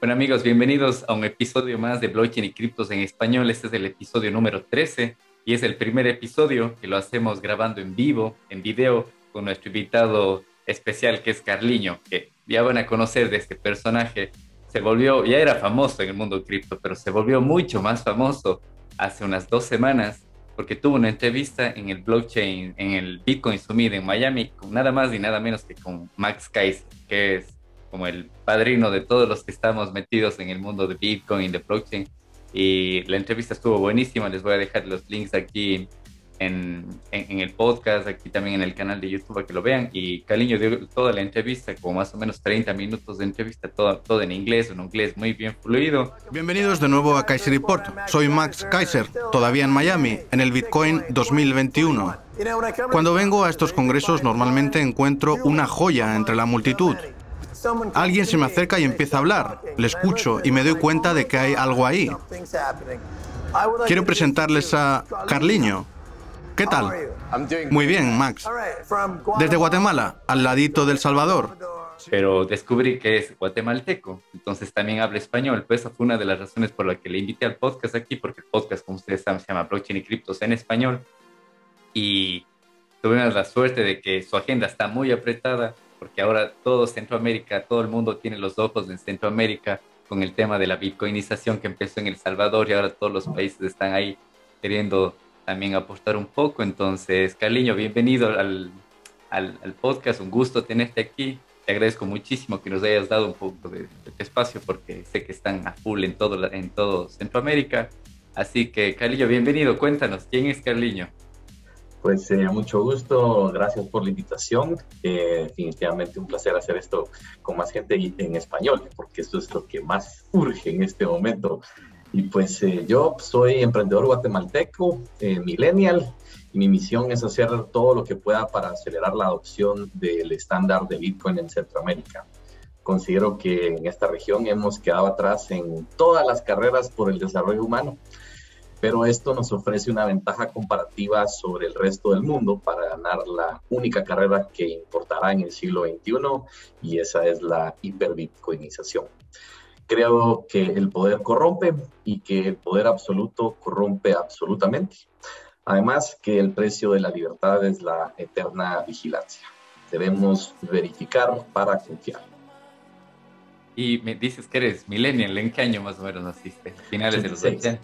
Bueno amigos, bienvenidos a un episodio más de Blockchain y Criptos en Español. Este es el episodio número 13 y es el primer episodio que lo hacemos grabando en vivo, en video, con nuestro invitado especial que es Carliño, que ya van a conocer de este personaje. Se volvió, ya era famoso en el mundo cripto, pero se volvió mucho más famoso hace unas dos semanas porque tuvo una entrevista en el blockchain, en el Bitcoin Summit en Miami, con nada más y nada menos que con Max Kaiser, que es como el padrino de todos los que estamos metidos en el mundo de Bitcoin, y de blockchain. Y la entrevista estuvo buenísima. Les voy a dejar los links aquí en, en, el podcast, aquí también en el canal de YouTube para que lo vean. Y Caliño dio toda la entrevista, como más o menos 30 minutos de entrevista, todo, todo en inglés, un inglés muy bien fluido. Bienvenidos de nuevo a Kaiser Report. Soy Max Kaiser, todavía en Miami, en el Bitcoin 2021. Cuando vengo a estos congresos normalmente encuentro una joya entre la multitud. Alguien se me acerca y empieza a hablar. Le escucho y me doy cuenta de que hay algo ahí. Quiero presentarles a Carliño. ¿Qué tal? Muy bien, Max. Desde Guatemala, al ladito del Salvador. Pero descubrí que es guatemalteco, entonces también habla español. Pues esa fue una de las razones por la que le invité al podcast aquí, porque el podcast, como ustedes saben, se llama Blockchain y Criptos en español. Y tuvimos la suerte de que su agenda está muy apretada porque ahora todo Centroamérica, todo el mundo tiene los ojos en Centroamérica con el tema de la bitcoinización que empezó en El Salvador y ahora todos los países están ahí queriendo también apostar un poco. Entonces, Carliño, bienvenido al, al, podcast, un gusto tenerte aquí. Te agradezco muchísimo que nos hayas dado un poco de, espacio porque sé que están a full en todo, en todo Centroamérica. Así que, Carliño, bienvenido. Cuéntanos, ¿quién es Carliño? Pues sería mucho gusto, gracias por la invitación. Eh, definitivamente un placer hacer esto con más gente en español, porque esto es lo que más urge en este momento. Y pues eh, yo soy emprendedor guatemalteco, eh, millennial, y mi misión es hacer todo lo que pueda para acelerar la adopción del estándar de Bitcoin en Centroamérica. Considero que en esta región hemos quedado atrás en todas las carreras por el desarrollo humano pero esto nos ofrece una ventaja comparativa sobre el resto del mundo para ganar la única carrera que importará en el siglo XXI y esa es la hiperbitcoinización. Creo que el poder corrompe y que el poder absoluto corrompe absolutamente. Además que el precio de la libertad es la eterna vigilancia. Debemos verificar para confiar. Y me dices que eres millennial, ¿en qué año más o menos naciste? Finales de los 80.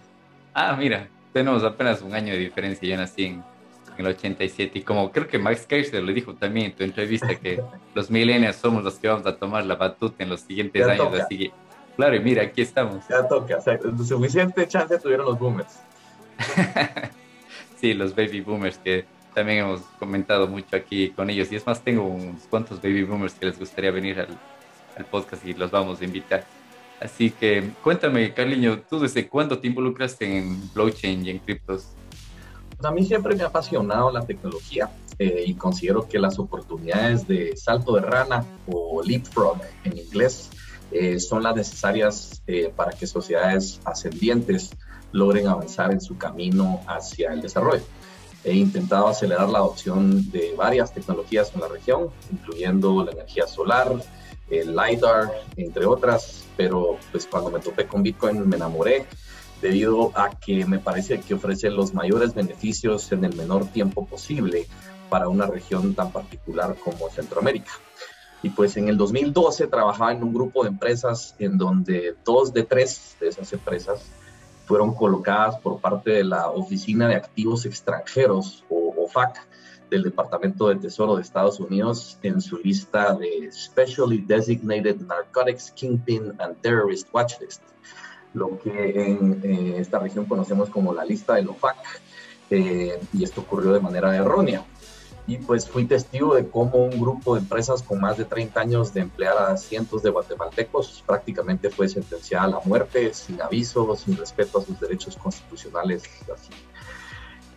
Ah, mira, tenemos apenas un año de diferencia. Yo nací en, el 87 y como creo que Max Kaiser lo dijo también en tu entrevista que los millennials somos los que vamos a tomar la batuta en los siguientes años. Así claro, y mira, aquí estamos. Ya toca, o sea, suficiente chance tuvieron los boomers. sí, los baby boomers que también hemos comentado mucho aquí con ellos. Y es más, tengo unos cuantos baby boomers que les gustaría venir al, al podcast y los vamos a invitar. Así que cuéntame, Carliño, ¿tú desde cuándo te involucraste en blockchain y en criptos? Pues a mí siempre me ha apasionado la tecnología eh, y considero que las oportunidades de salto de rana o leapfrog en inglés eh, son las necesarias eh, para que sociedades ascendientes logren avanzar en su camino hacia el desarrollo. He intentado acelerar la adopción de varias tecnologías en la región, incluyendo la energía solar, el LiDAR, entre otras, pero pues cuando me topé con Bitcoin me enamoré debido a que me parece que ofrece los mayores beneficios en el menor tiempo posible para una región tan particular como Centroamérica. Y pues en el 2012 trabajaba en un grupo de empresas en donde dos de tres de esas empresas fueron colocadas por parte de la Oficina de Activos Extranjeros o OFAC del Departamento de Tesoro de Estados Unidos en su lista de Specially Designated Narcotics Kingpin and Terrorist Watch List, lo que en eh, esta región conocemos como la lista del OFAC, eh, y esto ocurrió de manera errónea. Y pues fui testigo de cómo un grupo de empresas con más de 30 años de emplear a cientos de guatemaltecos prácticamente fue sentenciada a la muerte sin aviso, sin respeto a sus derechos constitucionales, así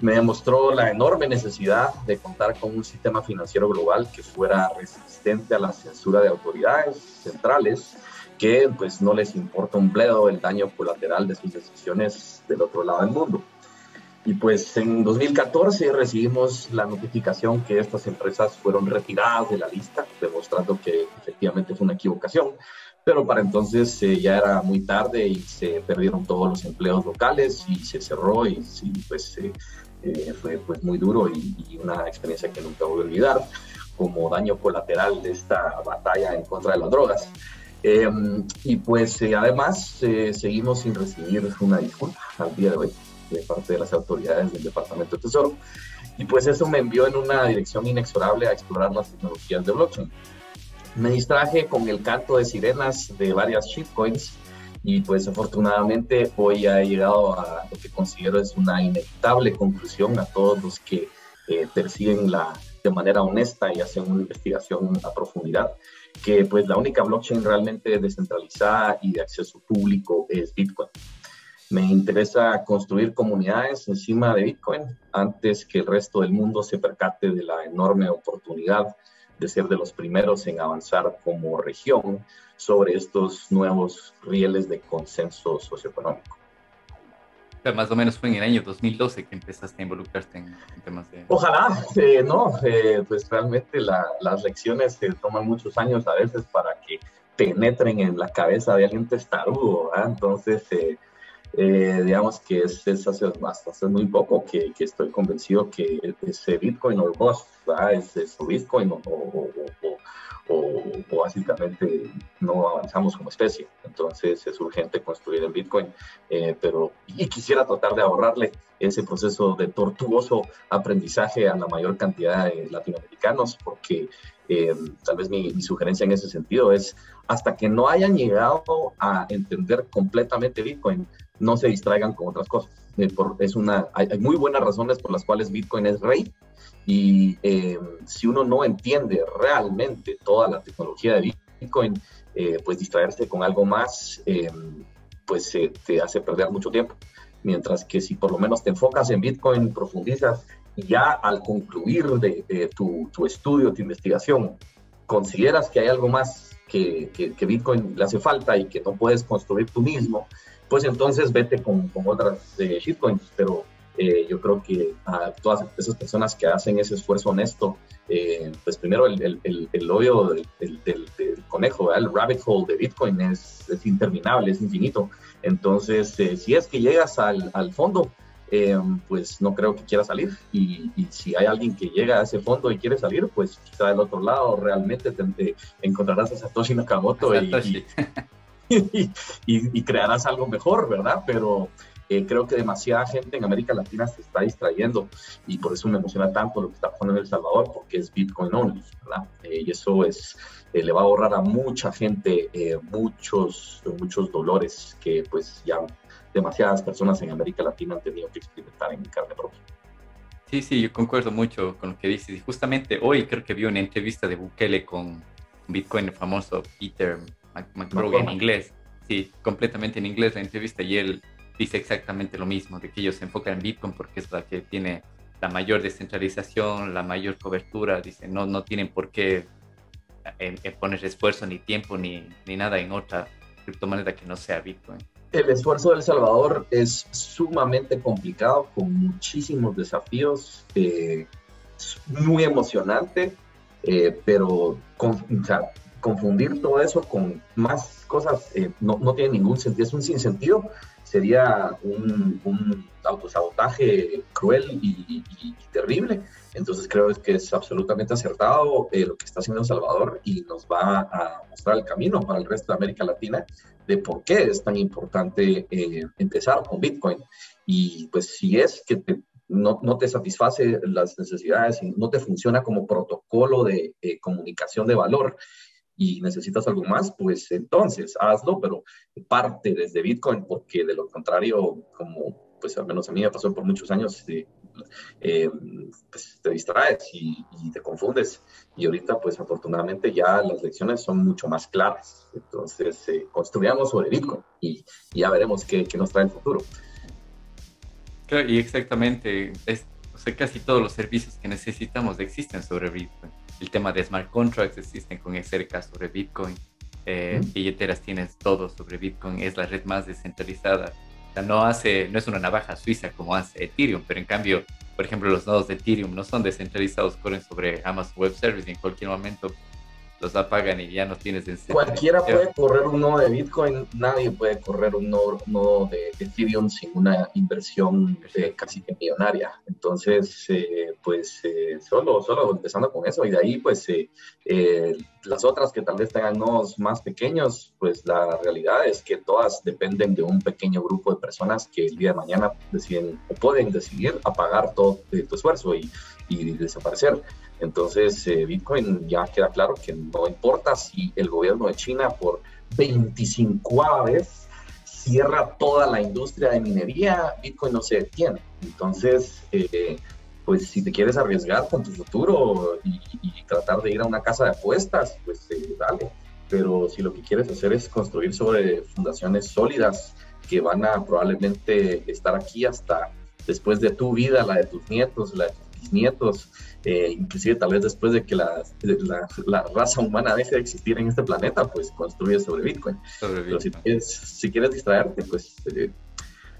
me demostró la enorme necesidad de contar con un sistema financiero global que fuera resistente a la censura de autoridades centrales que pues no les importa un bledo el daño colateral de sus decisiones del otro lado del mundo. Y pues en 2014 recibimos la notificación que estas empresas fueron retiradas de la lista, demostrando que efectivamente fue una equivocación. pero para entonces eh, ya era muy tarde y se perdieron todos los empleos locales y se cerró y, pues eh, eh, fue pues muy duro y, y, una experiencia que nunca voy a olvidar como daño colateral de esta batalla en contra de las drogas. Em, y pues además seguimos sin recibir una disculpa al día de hoy de parte de las autoridades del Departamento de Tesoro. Y pues eso me envió en una dirección inexorable a explorar las tecnologías de blockchain. Me distraje con el canto de sirenas de varias shitcoins y pues afortunadamente hoy he llegado a lo que considero es una inevitable conclusión a todos los que eh, persiguen la, de manera honesta y hacen una investigación a profundidad, que pues la única blockchain realmente descentralizada y de acceso público es Bitcoin. Me interesa construir comunidades encima de Bitcoin antes que el resto del mundo se percate de la enorme oportunidad de ser de los primeros en avanzar como región sobre estos nuevos rieles de consenso socioeconómico. más o menos fue en el año 2012 que empezaste a involucrarte en, temas de... Ojalá, eh, no, eh, pues realmente las lecciones se toman muchos años a veces para que penetren en la cabeza de alguien testarudo, entonces eh, eh, digamos que es, es hace, hace, muy poco que, que, estoy convencido que ese Bitcoin o Ghost es, es Bitcoin o, o, o, o, básicamente no avanzamos como especie. Entonces es urgente construir en Bitcoin, eh, pero y quisiera tratar de ahorrarle ese proceso de tortuoso aprendizaje a la mayor cantidad de latinoamericanos, porque eh, tal vez mi, mi, sugerencia en ese sentido es hasta que no hayan llegado a entender completamente Bitcoin, no se distraigan con otras cosas. Eh, es una, hay, muy buenas razones por las cuales Bitcoin es rey y eh, si uno no entiende realmente toda la tecnología de Bitcoin, eh, pues distraerse con algo más, pues te hace perder mucho tiempo. Mientras que si por lo menos te enfocas en Bitcoin, profundizas y ya al concluir de, tu, tu, estudio, tu investigación, consideras que hay algo más que, que, que Bitcoin le hace falta y que no puedes construir tú mismo, pues entonces vete con, con otras eh, shitcoins. Pero eh, yo creo que a todas esas personas que hacen ese esfuerzo honesto, eh, pues primero el, el, el, hoyo del, del, conejo, el rabbit hole de Bitcoin es, es interminable, es infinito. Entonces, si es que llegas al, al fondo, pues no creo que quiera salir. Y, y, si hay alguien que llega a ese fondo y quiere salir, pues quizá del otro lado realmente te, encontrarás a Satoshi Nakamoto Y, y, crearás algo mejor, ¿verdad? Pero eh, creo que demasiada gente en América Latina se está distrayendo y por eso me emociona tanto lo que está pasando en El Salvador, porque es Bitcoin only, ¿verdad? Eh, y eso es, eh, le va a ahorrar a mucha gente muchos, muchos dolores que pues ya demasiadas personas en América Latina han tenido que experimentar en carne propia. Sí, sí, yo concuerdo mucho con lo que dices. Y justamente hoy creo que vi una entrevista de Bukele con Bitcoin famoso Peter en inglés. Sí, completamente en inglés la entrevista y él dice exactamente lo mismo, de que ellos se enfocan en Bitcoin porque es la que tiene la mayor descentralización, la mayor cobertura, dice, no, no tienen por qué eh, eh, poner esfuerzo ni tiempo ni, ni nada en otra criptomoneda que no sea Bitcoin. El esfuerzo de El Salvador es sumamente complicado, con muchísimos desafíos, eh, muy emocionante, pero con, o sea, confundir todo eso con más cosas eh, no, no, tiene ningún sentido, es un sinsentido, sería un, un autosabotaje cruel y, terrible. Entonces creo que es absolutamente acertado eh, lo que está haciendo El Salvador y nos va a mostrar el camino para el resto de América Latina de por qué es tan importante eh, empezar con Bitcoin. Y pues si es que no, no, te satisface las necesidades y no te funciona como protocolo de comunicación de valor y necesitas algo más, pues entonces hazlo, pero parte desde Bitcoin, porque de lo contrario, como pues al menos a mí me pasó por muchos años, eh, pues te distraes y, te confundes. Y ahorita, pues afortunadamente ya las lecciones son mucho más claras. Entonces, eh, construyamos sobre Bitcoin y, ya veremos qué, nos trae el futuro. Y exactamente, es, casi todos los servicios que necesitamos existen sobre Bitcoin el tema de smart contracts existen con SRK sobre Bitcoin, eh, billeteras tienes todo sobre Bitcoin, es la red más descentralizada. O sea, no, hace, no es una navaja suiza como hace Ethereum, pero en cambio, por ejemplo, los nodos de Ethereum no son descentralizados, corren sobre Amazon Web Service y en cualquier momento los apagan y ya no tienes en Cualquiera puede correr un nodo de Bitcoin, nadie puede correr un nodo, de Ethereum sin una inversión casi que millonaria. Entonces, eh, pues eh, solo, solo empezando con eso y de ahí, pues eh, las otras que tal vez tengan nodos más pequeños, pues la realidad es que todas dependen de un pequeño grupo de personas que el día de mañana deciden o pueden decidir apagar todo tu esfuerzo y, desaparecer. Entonces, eh, Bitcoin ya queda claro que no importa si el gobierno de China por 25 vez cierra toda la industria de minería, Bitcoin no se detiene. Entonces, eh, pues si te quieres arriesgar con tu futuro y, tratar de ir a una casa de apuestas, pues eh, dale. Pero si lo que quieres hacer es construir sobre fundaciones sólidas que van a probablemente estar aquí hasta después de tu vida, la de tus nietos, la de tus bisnietos, eh, inclusive tal vez después de que la, la, raza humana deje de existir en este planeta, pues construye sobre Bitcoin. Pero si quieres, distraerte, pues eh,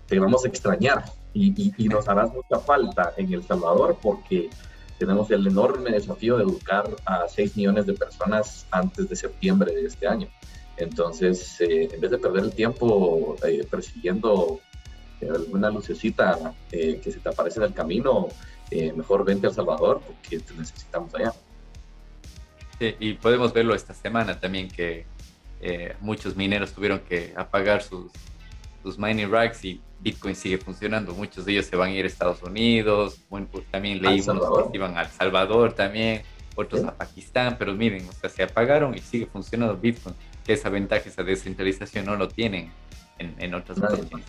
te vamos a extrañar y, y, nos harás mucha falta en El Salvador porque tenemos el enorme desafío de educar a 6 millones de personas antes de septiembre de este año. Entonces, eh, en vez de perder el tiempo persiguiendo alguna lucecita que se te aparece en el camino, eh, mejor vente a El Salvador porque te necesitamos allá. Sí, y podemos verlo esta semana también que eh, muchos mineros tuvieron que apagar sus, sus mining racks y Bitcoin sigue funcionando. Muchos de ellos se van a ir a Estados Unidos, bueno, pues también leímos que iban a El Salvador también, otros a Pakistán, pero miren, o sea, se apagaron y sigue funcionando Bitcoin, que esa ventaja, esa descentralización no lo tienen en, en otras blockchains.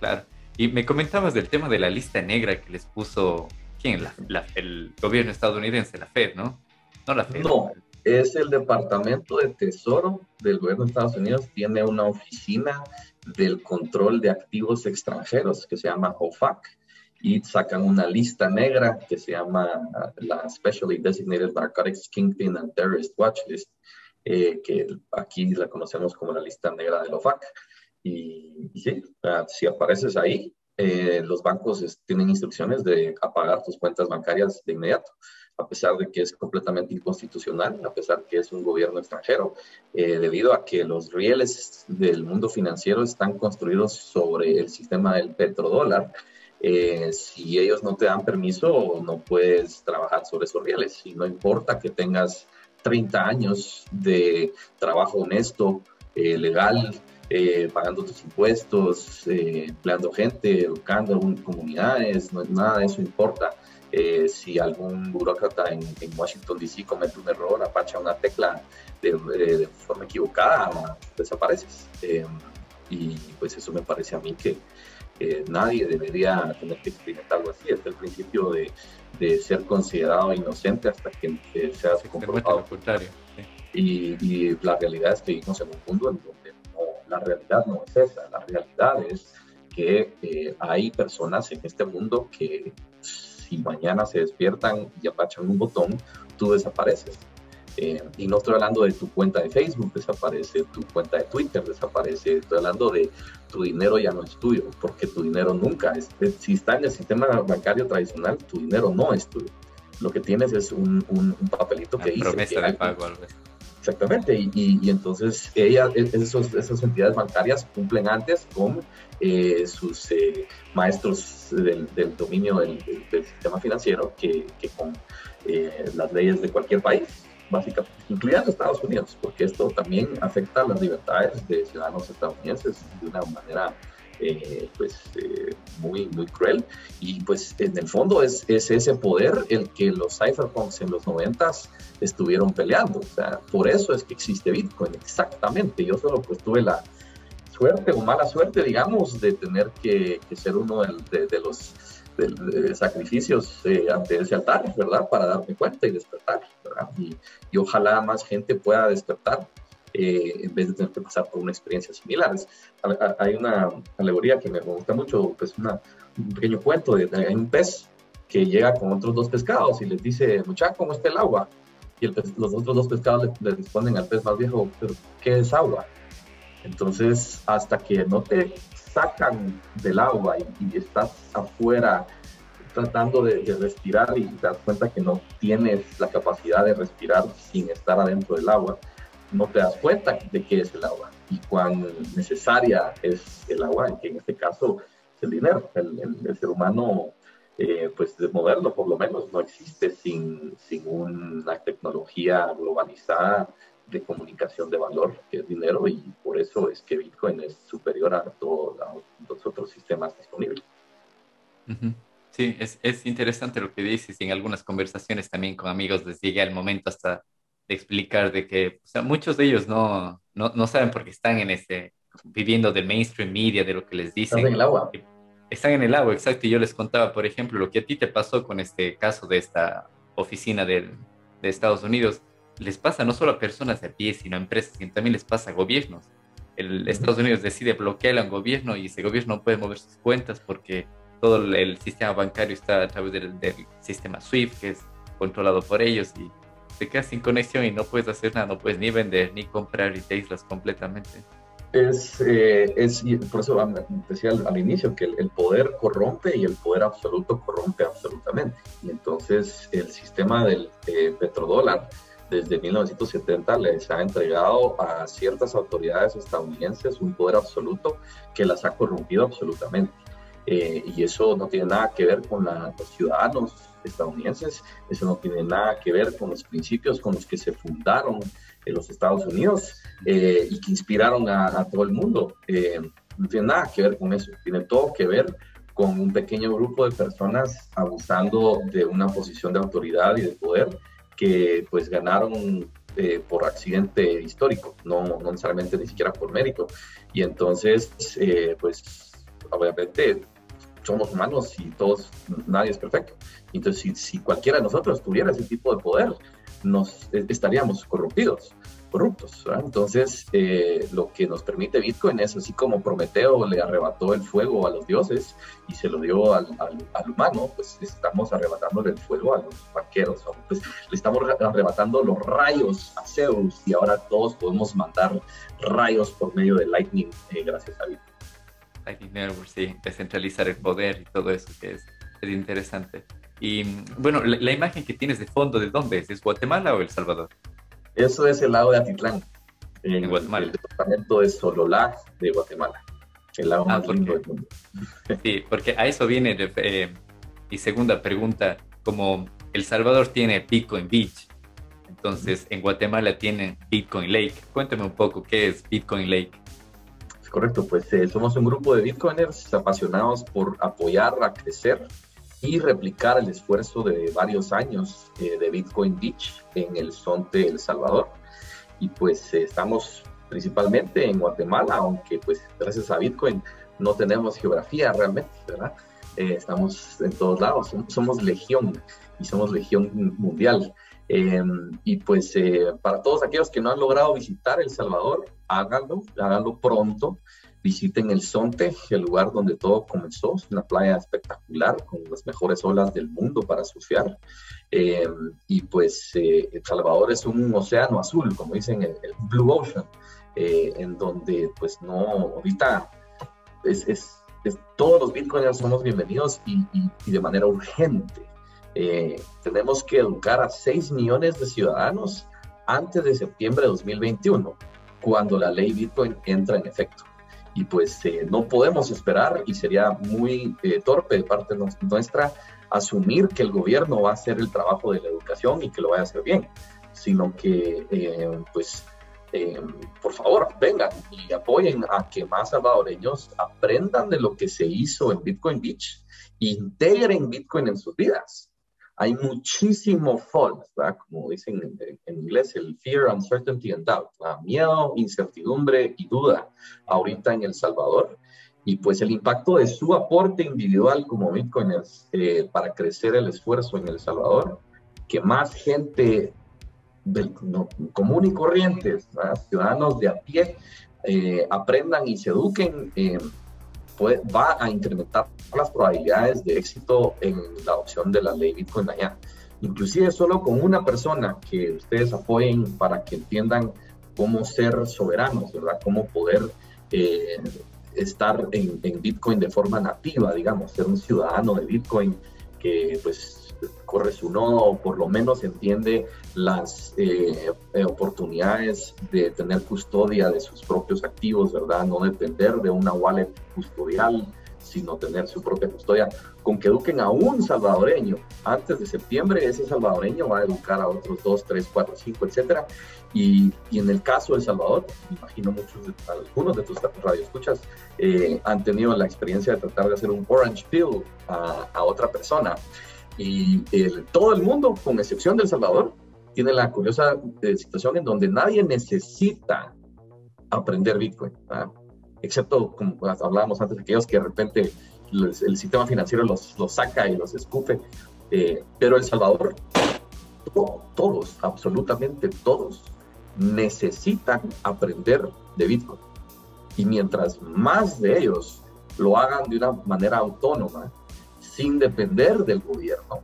Claro. Y me comentabas del tema de la lista negra que les puso ¿Quién? el gobierno estadounidense, la Fed, ¿no? No la Fed. No, es el Departamento de Tesoro del gobierno de Estados Unidos. Tiene una oficina del control de activos extranjeros que se llama OFAC y sacan una lista negra que se llama la Specially Designated Narcotics Kingpin and Terrorist Watch List, eh, que aquí la conocemos como la lista negra del OFAC. Y, y sí, si apareces ahí, eh, los bancos tienen instrucciones de apagar tus cuentas bancarias de inmediato, a pesar de que es completamente inconstitucional, a pesar que es un gobierno extranjero, eh, debido a que los rieles del mundo financiero están construidos sobre el sistema del petrodólar. Eh, si ellos no te dan permiso, no puedes trabajar sobre esos rieles. Y no importa que tengas 30 años de trabajo honesto, legal, eh, pagando tus impuestos, eh, empleando gente, educando comunidades, no, nada de eso importa. Eh, si algún burócrata en, Washington DC comete un error, apacha una tecla de, forma equivocada, desapareces. y pues eso me parece a mí que nadie debería tener que experimentar algo así. Es el principio de, de ser considerado inocente hasta que, sea comprobado. Y, y, la realidad es que vivimos en un mundo en donde la realidad no es esa, la realidad es que eh, hay personas en este mundo que si mañana se despiertan y apachan un botón, tú desapareces. Eh, y no estoy hablando de tu cuenta de Facebook, desaparece, tu cuenta de Twitter desaparece, estoy hablando de tu dinero ya no es tuyo, porque tu dinero nunca es, si está en el sistema bancario tradicional, tu dinero no es tuyo. Lo que tienes es un, un, papelito que dice... Promesa de pago, Exactamente, y, entonces ella, e, esos, esas entidades bancarias cumplen antes con eh, sus eh, maestros del, dominio del, sistema financiero que, con eh, las leyes de cualquier país, básicamente, incluyendo Estados Unidos, porque esto también afecta las libertades de ciudadanos estadounidenses de una manera eh, pues eh, muy, muy cruel. Y pues en el fondo es, es, ese poder el que los cypherpunks en los noventas estuvieron peleando. O sea, por eso es que existe Bitcoin, exactamente. Yo solo pues tuve la suerte o mala suerte, digamos, de tener que, ser uno de, los sacrificios eh, ante ese altar, ¿verdad? Para darme cuenta y despertar, ¿verdad? Y ojalá más gente pueda despertar eh, en vez de tener que pasar por una experiencia similar. hay una alegoría que me gusta mucho, pues un pequeño cuento de, hay un pez que llega con otros dos pescados y les dice, muchacho, ¿cómo está el agua? Y los otros dos pescados le, responden al pez más viejo, ¿pero qué es agua? Entonces, hasta que no te sacan del agua y, estás afuera tratando de, respirar y te das cuenta que no tienes la capacidad de respirar sin estar adentro del agua, no te das cuenta de qué es el agua y cuán necesaria es el agua, que en este caso es el dinero. El, ser humano, eh, pues de moderno por lo menos, no existe sin, sin una tecnología globalizada de comunicación de valor, que es dinero, y por eso es que Bitcoin es superior a todos los otros sistemas disponibles. Sí, es, es, interesante lo que dices y en algunas conversaciones también con amigos les llega el momento hasta de explicar de que o sea, muchos de ellos no, no, no saben por qué están en ese, viviendo del mainstream media, de lo que les dicen. Están en el agua. Están en el agua, exacto. Y yo les contaba, por ejemplo, lo que a ti te pasó con este caso de esta oficina de, de Estados Unidos les pasa no solo a personas de pie, sino a empresas, sino también les pasa a gobiernos. El Estados Unidos decide bloquear a un gobierno y ese gobierno no puede mover sus cuentas porque todo el sistema bancario está a través del, sistema SWIFT, que es controlado por ellos, y te quedas sin conexión y no puedes hacer nada, no puedes ni vender ni comprar y te aíslas completamente. Es, eh, es, por eso decía al, inicio que el, poder corrompe y el poder absoluto corrompe absolutamente. Y entonces el sistema del eh, petrodólar desde 1970 les ha entregado a ciertas autoridades estadounidenses un poder absoluto que las ha corrompido absolutamente. Eh, y eso no tiene nada que ver con los ciudadanos estadounidenses, eso no tiene nada que ver con los principios con los que se fundaron en los Estados Unidos eh, y que inspiraron a, todo el mundo. Eh, no tiene nada que ver con eso, tiene todo que ver con un pequeño grupo de personas abusando de una posición de autoridad y de poder que pues ganaron eh, por accidente histórico, no, no, necesariamente ni siquiera por mérito. Y entonces, eh, pues obviamente somos humanos y todos, nadie es perfecto. Entonces, si, si cualquiera de nosotros tuviera ese tipo de poder, nos estaríamos corrompidos corruptos. Entonces, eh, lo que nos permite Bitcoin es así como Prometeo le arrebató el fuego a los dioses y se lo dio al, al, humano, pues estamos arrebatándole el fuego a los banqueros, pues le estamos arrebatando los rayos a Zeus y ahora todos podemos mandar rayos por medio de Lightning eh, gracias a Bitcoin. Lightning Network, sí, descentralizar el poder y todo eso que es, es interesante. Y bueno, la, la, imagen que tienes de fondo, ¿de dónde es? ¿Es Guatemala o El Salvador? Eso es el lado de Atitlán, en, Guatemala. El departamento de Sololá de Guatemala, el lado ah, más lindo del mundo. Sí, porque a eso viene eh, mi segunda pregunta, como El Salvador tiene Bitcoin Beach, entonces en Guatemala tienen Bitcoin Lake. Cuéntame un poco qué es Bitcoin Lake. Correcto, pues eh, somos un grupo de Bitcoiners apasionados por apoyar a crecer y replicar el esfuerzo de varios años eh, de Bitcoin Beach en el Sonte El Salvador. Y pues eh, estamos principalmente en Guatemala, aunque pues gracias a Bitcoin no tenemos geografía realmente, ¿verdad? Estamos en todos lados, somos, legión y somos legión mundial. Em, y pues para todos aquellos que no han logrado visitar El Salvador, háganlo, háganlo pronto visiten el Sonte, el lugar donde todo comenzó, una playa espectacular con las mejores olas del mundo para surfear. Eh, y pues eh, El Salvador es un océano azul, como dicen, el, Blue Ocean, eh, en donde pues no, ahorita es, todos los bitcoiners somos bienvenidos y, de manera urgente. Tenemos que educar a 6 millones de ciudadanos antes de septiembre de 2021, cuando la ley Bitcoin entra en efecto. Y pues eh, no podemos esperar y sería muy eh, torpe de parte nuestra asumir que el gobierno va a hacer el trabajo de la educación y que lo vaya a hacer bien, sino que eh, pues por favor vengan y apoyen a que más salvadoreños aprendan de lo que se hizo en Bitcoin Beach, integren Bitcoin en sus vidas hay muchísimo FOD, como dicen en, inglés, el fear, uncertainty and doubt, miedo, incertidumbre y duda ahorita en El Salvador. Y pues el impacto de su aporte individual como Bitcoiners eh, para crecer el esfuerzo en El Salvador, que más gente común y corrientes, ciudadanos de a pie, eh, aprendan y se eduquen. Eh, va a incrementar las probabilidades de éxito en la adopción de la ley Bitcoin allá. Inclusive solo con una persona que ustedes apoyen para que entiendan cómo ser soberanos, ¿verdad? Cómo poder eh, estar en, Bitcoin de forma nativa, digamos, ser un ciudadano de Bitcoin eh, pues corre su nodo o por lo menos entiende las eh, oportunidades de tener custodia de sus propios activos, ¿verdad? No depender de una wallet custodial, sino tener su propia custodia. Con que eduquen a un salvadoreño antes de septiembre, ese salvadoreño va a educar a otros dos, tres, cuatro, cinco, etcétera. Y, en el caso de El Salvador, imagino muchos, algunos de tus radioescuchas eh, han tenido la experiencia de tratar de hacer un orange pill a otra persona. Y el, todo el mundo, con excepción de El Salvador, tiene la curiosa eh, situación en donde nadie necesita aprender Bitcoin excepto como hablábamos antes, aquellos que de repente el sistema financiero los, los saca y los escupe. Eh, pero El Salvador, todos, absolutamente todos, necesitan aprender de Bitcoin. Y mientras más de ellos lo hagan de una manera autónoma, sin depender del gobierno,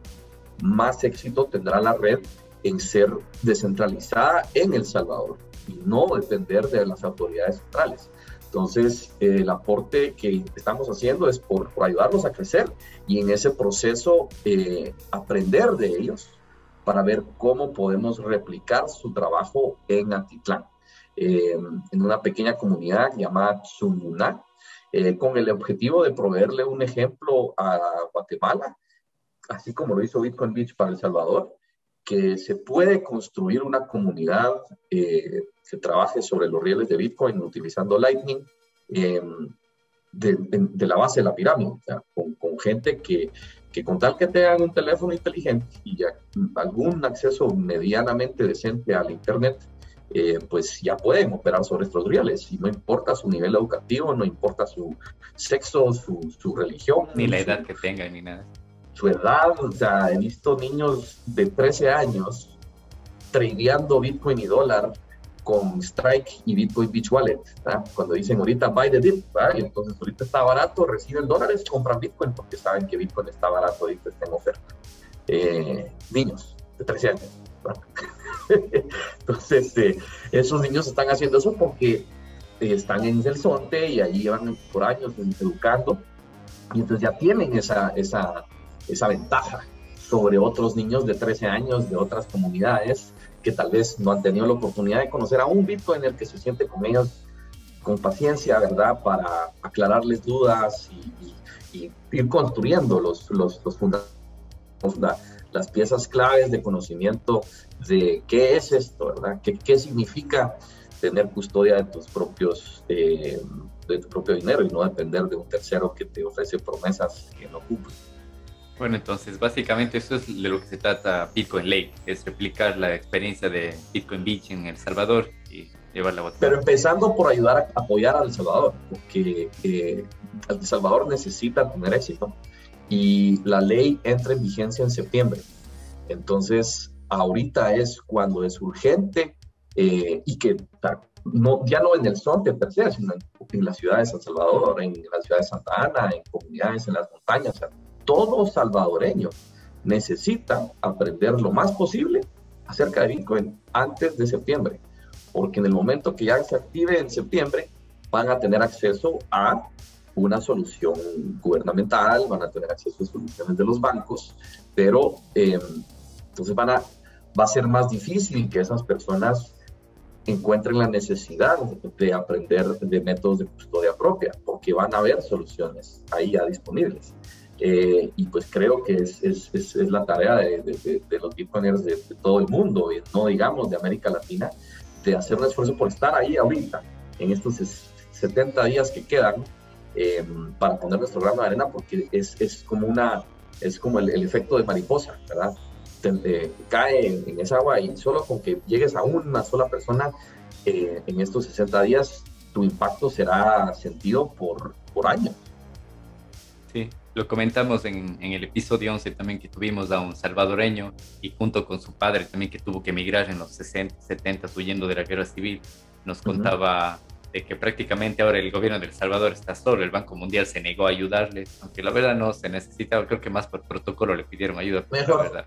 más éxito tendrá la red en ser descentralizada en El Salvador y no depender de las autoridades centrales. Entonces, eh, el aporte que estamos haciendo es por, ayudarlos a crecer y en ese proceso eh, aprender de ellos para ver cómo podemos replicar su trabajo en Atitlán, eh, en una pequeña comunidad llamada Tsununá, con el objetivo de proveerle un ejemplo a Guatemala, así como lo hizo Bitcoin Beach para El Salvador, que se puede construir una comunidad eh, que trabaje sobre los rieles de Bitcoin utilizando Lightning em, de, la base de la pirámide, con, gente que, que, con tal que tengan un teléfono inteligente y algún acceso medianamente decente al Internet, eh, pues ya pueden operar sobre estos rieles y no importa su nivel educativo, no importa su sexo, su, su religión. Ni la edad que tengan, ni nada su edad, o sea, he visto niños de 13 años tradeando Bitcoin y dólar con Strike y Bitcoin Beach Wallet. Cuando dicen ahorita buy the dip, y entonces ahorita está barato, reciben dólares, compran Bitcoin porque saben que Bitcoin está barato y está en oferta. Eh, niños de 13 años. entonces, eh, esos niños están haciendo eso porque eh, están en el Sonte y allí van por años educando y entonces ya tienen esa, esa, esa ventaja sobre otros niños de 13 años de otras comunidades que tal vez no han tenido la oportunidad de conocer a un el que se siente con ellos con paciencia, ¿verdad? Para aclararles dudas y, ir construyendo los, los, los las piezas claves de conocimiento de qué es esto, ¿verdad? ¿Qué, qué significa tener custodia de tus propios, eh, de tu propio dinero y no depender de un tercero que te ofrece promesas que no cumple? Bueno, entonces básicamente eso es de lo que se trata Bitcoin Lake, es replicar la experiencia de Bitcoin Beach en El Salvador y llevarla a. Pero empezando por ayudar a apoyar a El Salvador, porque eh, El Salvador necesita tener éxito y la ley entra en vigencia en septiembre. Entonces, ahorita es cuando es urgente eh, y que no, ya no en el de per se, sino en, la ciudad de San Salvador, en la ciudad de Santa Ana, en comunidades en las montañas, todo salvadoreño necesita aprender lo más posible acerca de Bitcoin antes de septiembre, porque en el momento que ya se active en septiembre, van a tener acceso a una solución gubernamental, van a tener acceso a soluciones de los bancos, pero em, entonces van a, va a ser más difícil que esas personas encuentren la necesidad de aprender de métodos de custodia propia, porque van a haber soluciones ahí ya disponibles. Eh, y pues creo que es, es, es, la tarea de, de, los bitcoiners de, todo el mundo, y no digamos de América Latina, de hacer un esfuerzo por estar ahí ahorita, en estos 70 días que quedan, eh, para poner nuestro grano de arena, porque es, es como, una, es como el, efecto de mariposa, ¿verdad? Eh, cae en, esa agua y solo con que llegues a una sola persona en estos 60 días, tu impacto será sentido por, por años. Sí, lo comentamos en, el episodio 11 también que tuvimos a un salvadoreño y junto con su padre también que tuvo que emigrar en los 60, 70 huyendo de la guerra civil, nos contaba de que prácticamente ahora el gobierno de El Salvador está solo, el Banco Mundial se negó a ayudarle, aunque la verdad no se necesitaba, creo que más por protocolo le pidieron ayuda. Mejor. verdad.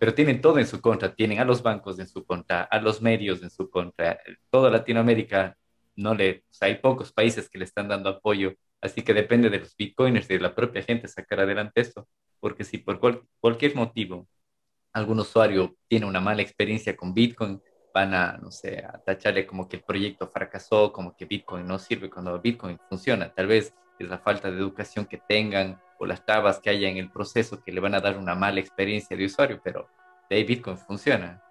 Pero tienen todo en su contra, tienen a los bancos en su contra, a los medios en su contra, toda Latinoamérica no le, hay pocos países que le están dando apoyo Así que depende de los bitcoiners y de la propia gente sacar adelante esto, porque si por cualquier motivo algún usuario tiene una mala experiencia con Bitcoin, van a, no sé, a tacharle como que el proyecto fracasó, como que Bitcoin no sirve cuando Bitcoin funciona. Tal vez es la falta de educación que tengan o las trabas que haya en el proceso que le van a dar una mala experiencia de usuario, pero de ahí Bitcoin funciona.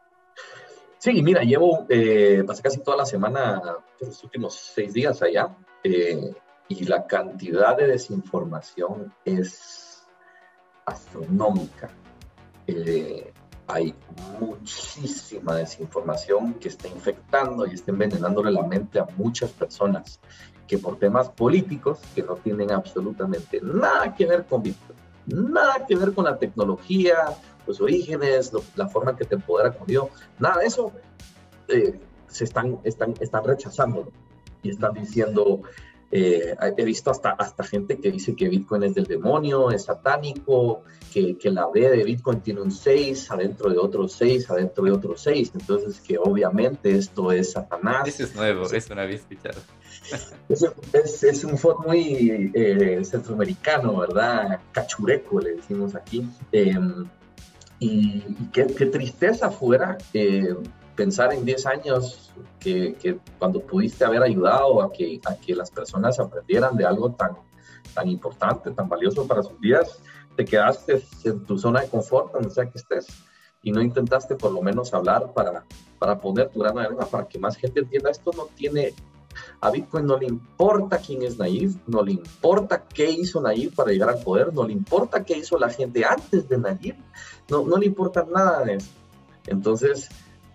Sí, mira, llevo, eh, casi toda la semana, pues, los últimos seis días allá, eh, y la cantidad de desinformación es astronómica. Eh, hay muchísima desinformación que está infectando y está envenenándole la mente a muchas personas que por temas políticos que no tienen absolutamente nada que ver con Bitcoin, nada que ver con la tecnología, los orígenes, la forma en que te empodera con Dios, nada de eso, eh, se están, están, están rechazándolo y están diciendo eh, he visto hasta, hasta gente que dice que Bitcoin es del demonio, es satánico, que, que la B de Bitcoin tiene un 6 adentro de otro 6, adentro de otro 6. Entonces, que obviamente esto es Satanás. Eso es nuevo, eso no había escuchado. Es, es, es un font muy eh, centroamericano, ¿verdad? Cachureco, le decimos aquí. Em, y, qué, qué, tristeza fuera eh, pensar en 10 años que, que, cuando pudiste haber ayudado a que, a que las personas aprendieran de algo tan, tan importante, tan valioso para sus vidas, te quedaste en tu zona de confort, donde sea que estés, y no intentaste por lo menos hablar para, para poner tu grano de arena, para que más gente entienda, esto no tiene, a Bitcoin no le importa quién es Nayib, no le importa qué hizo Nayib para llegar al poder, no le importa qué hizo la gente antes de Nayib, no, no le importa nada de eso. Entonces,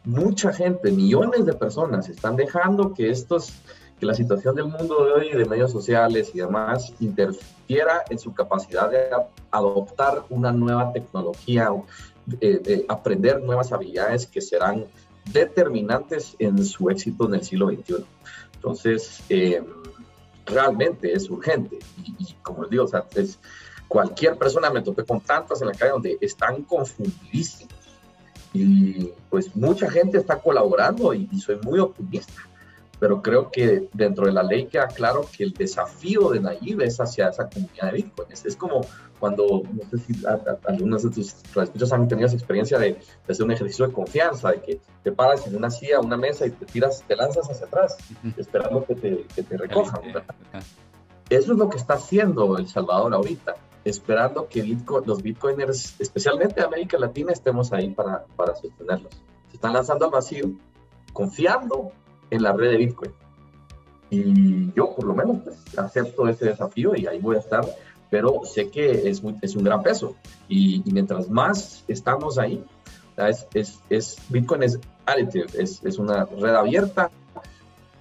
mucha gente, millones de personas están dejando que estos, que la situación del mundo de hoy, de medios sociales y demás, interfiera en su capacidad de adoptar una nueva tecnología, de aprender nuevas habilidades que serán determinantes en su éxito en el siglo XXI. Entonces, eh, realmente es urgente. Y, como les digo, o sea, es, cualquier persona me topé con tantas en la calle donde están confundidísimos y pues mucha gente está colaborando y, soy muy optimista, pero creo que dentro de la ley queda claro que el desafío de Nayib es hacia esa comunidad de Bitcoin. Es, como cuando, no sé si algunos de tus escuchas han tenido esa experiencia de, hacer un ejercicio de confianza, de que te paras en una silla, una mesa y te tiras, te lanzas hacia atrás, esperando que te, que te recojan. Eso es lo que está haciendo El Salvador ahorita esperando que los bitcoiners, especialmente de América Latina, estemos ahí para, para sostenerlos. Se están lanzando al vacío, confiando en la red de Bitcoin. Y yo, por lo menos, pues, acepto ese desafío y ahí voy a estar, pero sé que es, es un gran peso. Y, mientras más estamos ahí, es, es, es, Bitcoin es additive, es, una red abierta.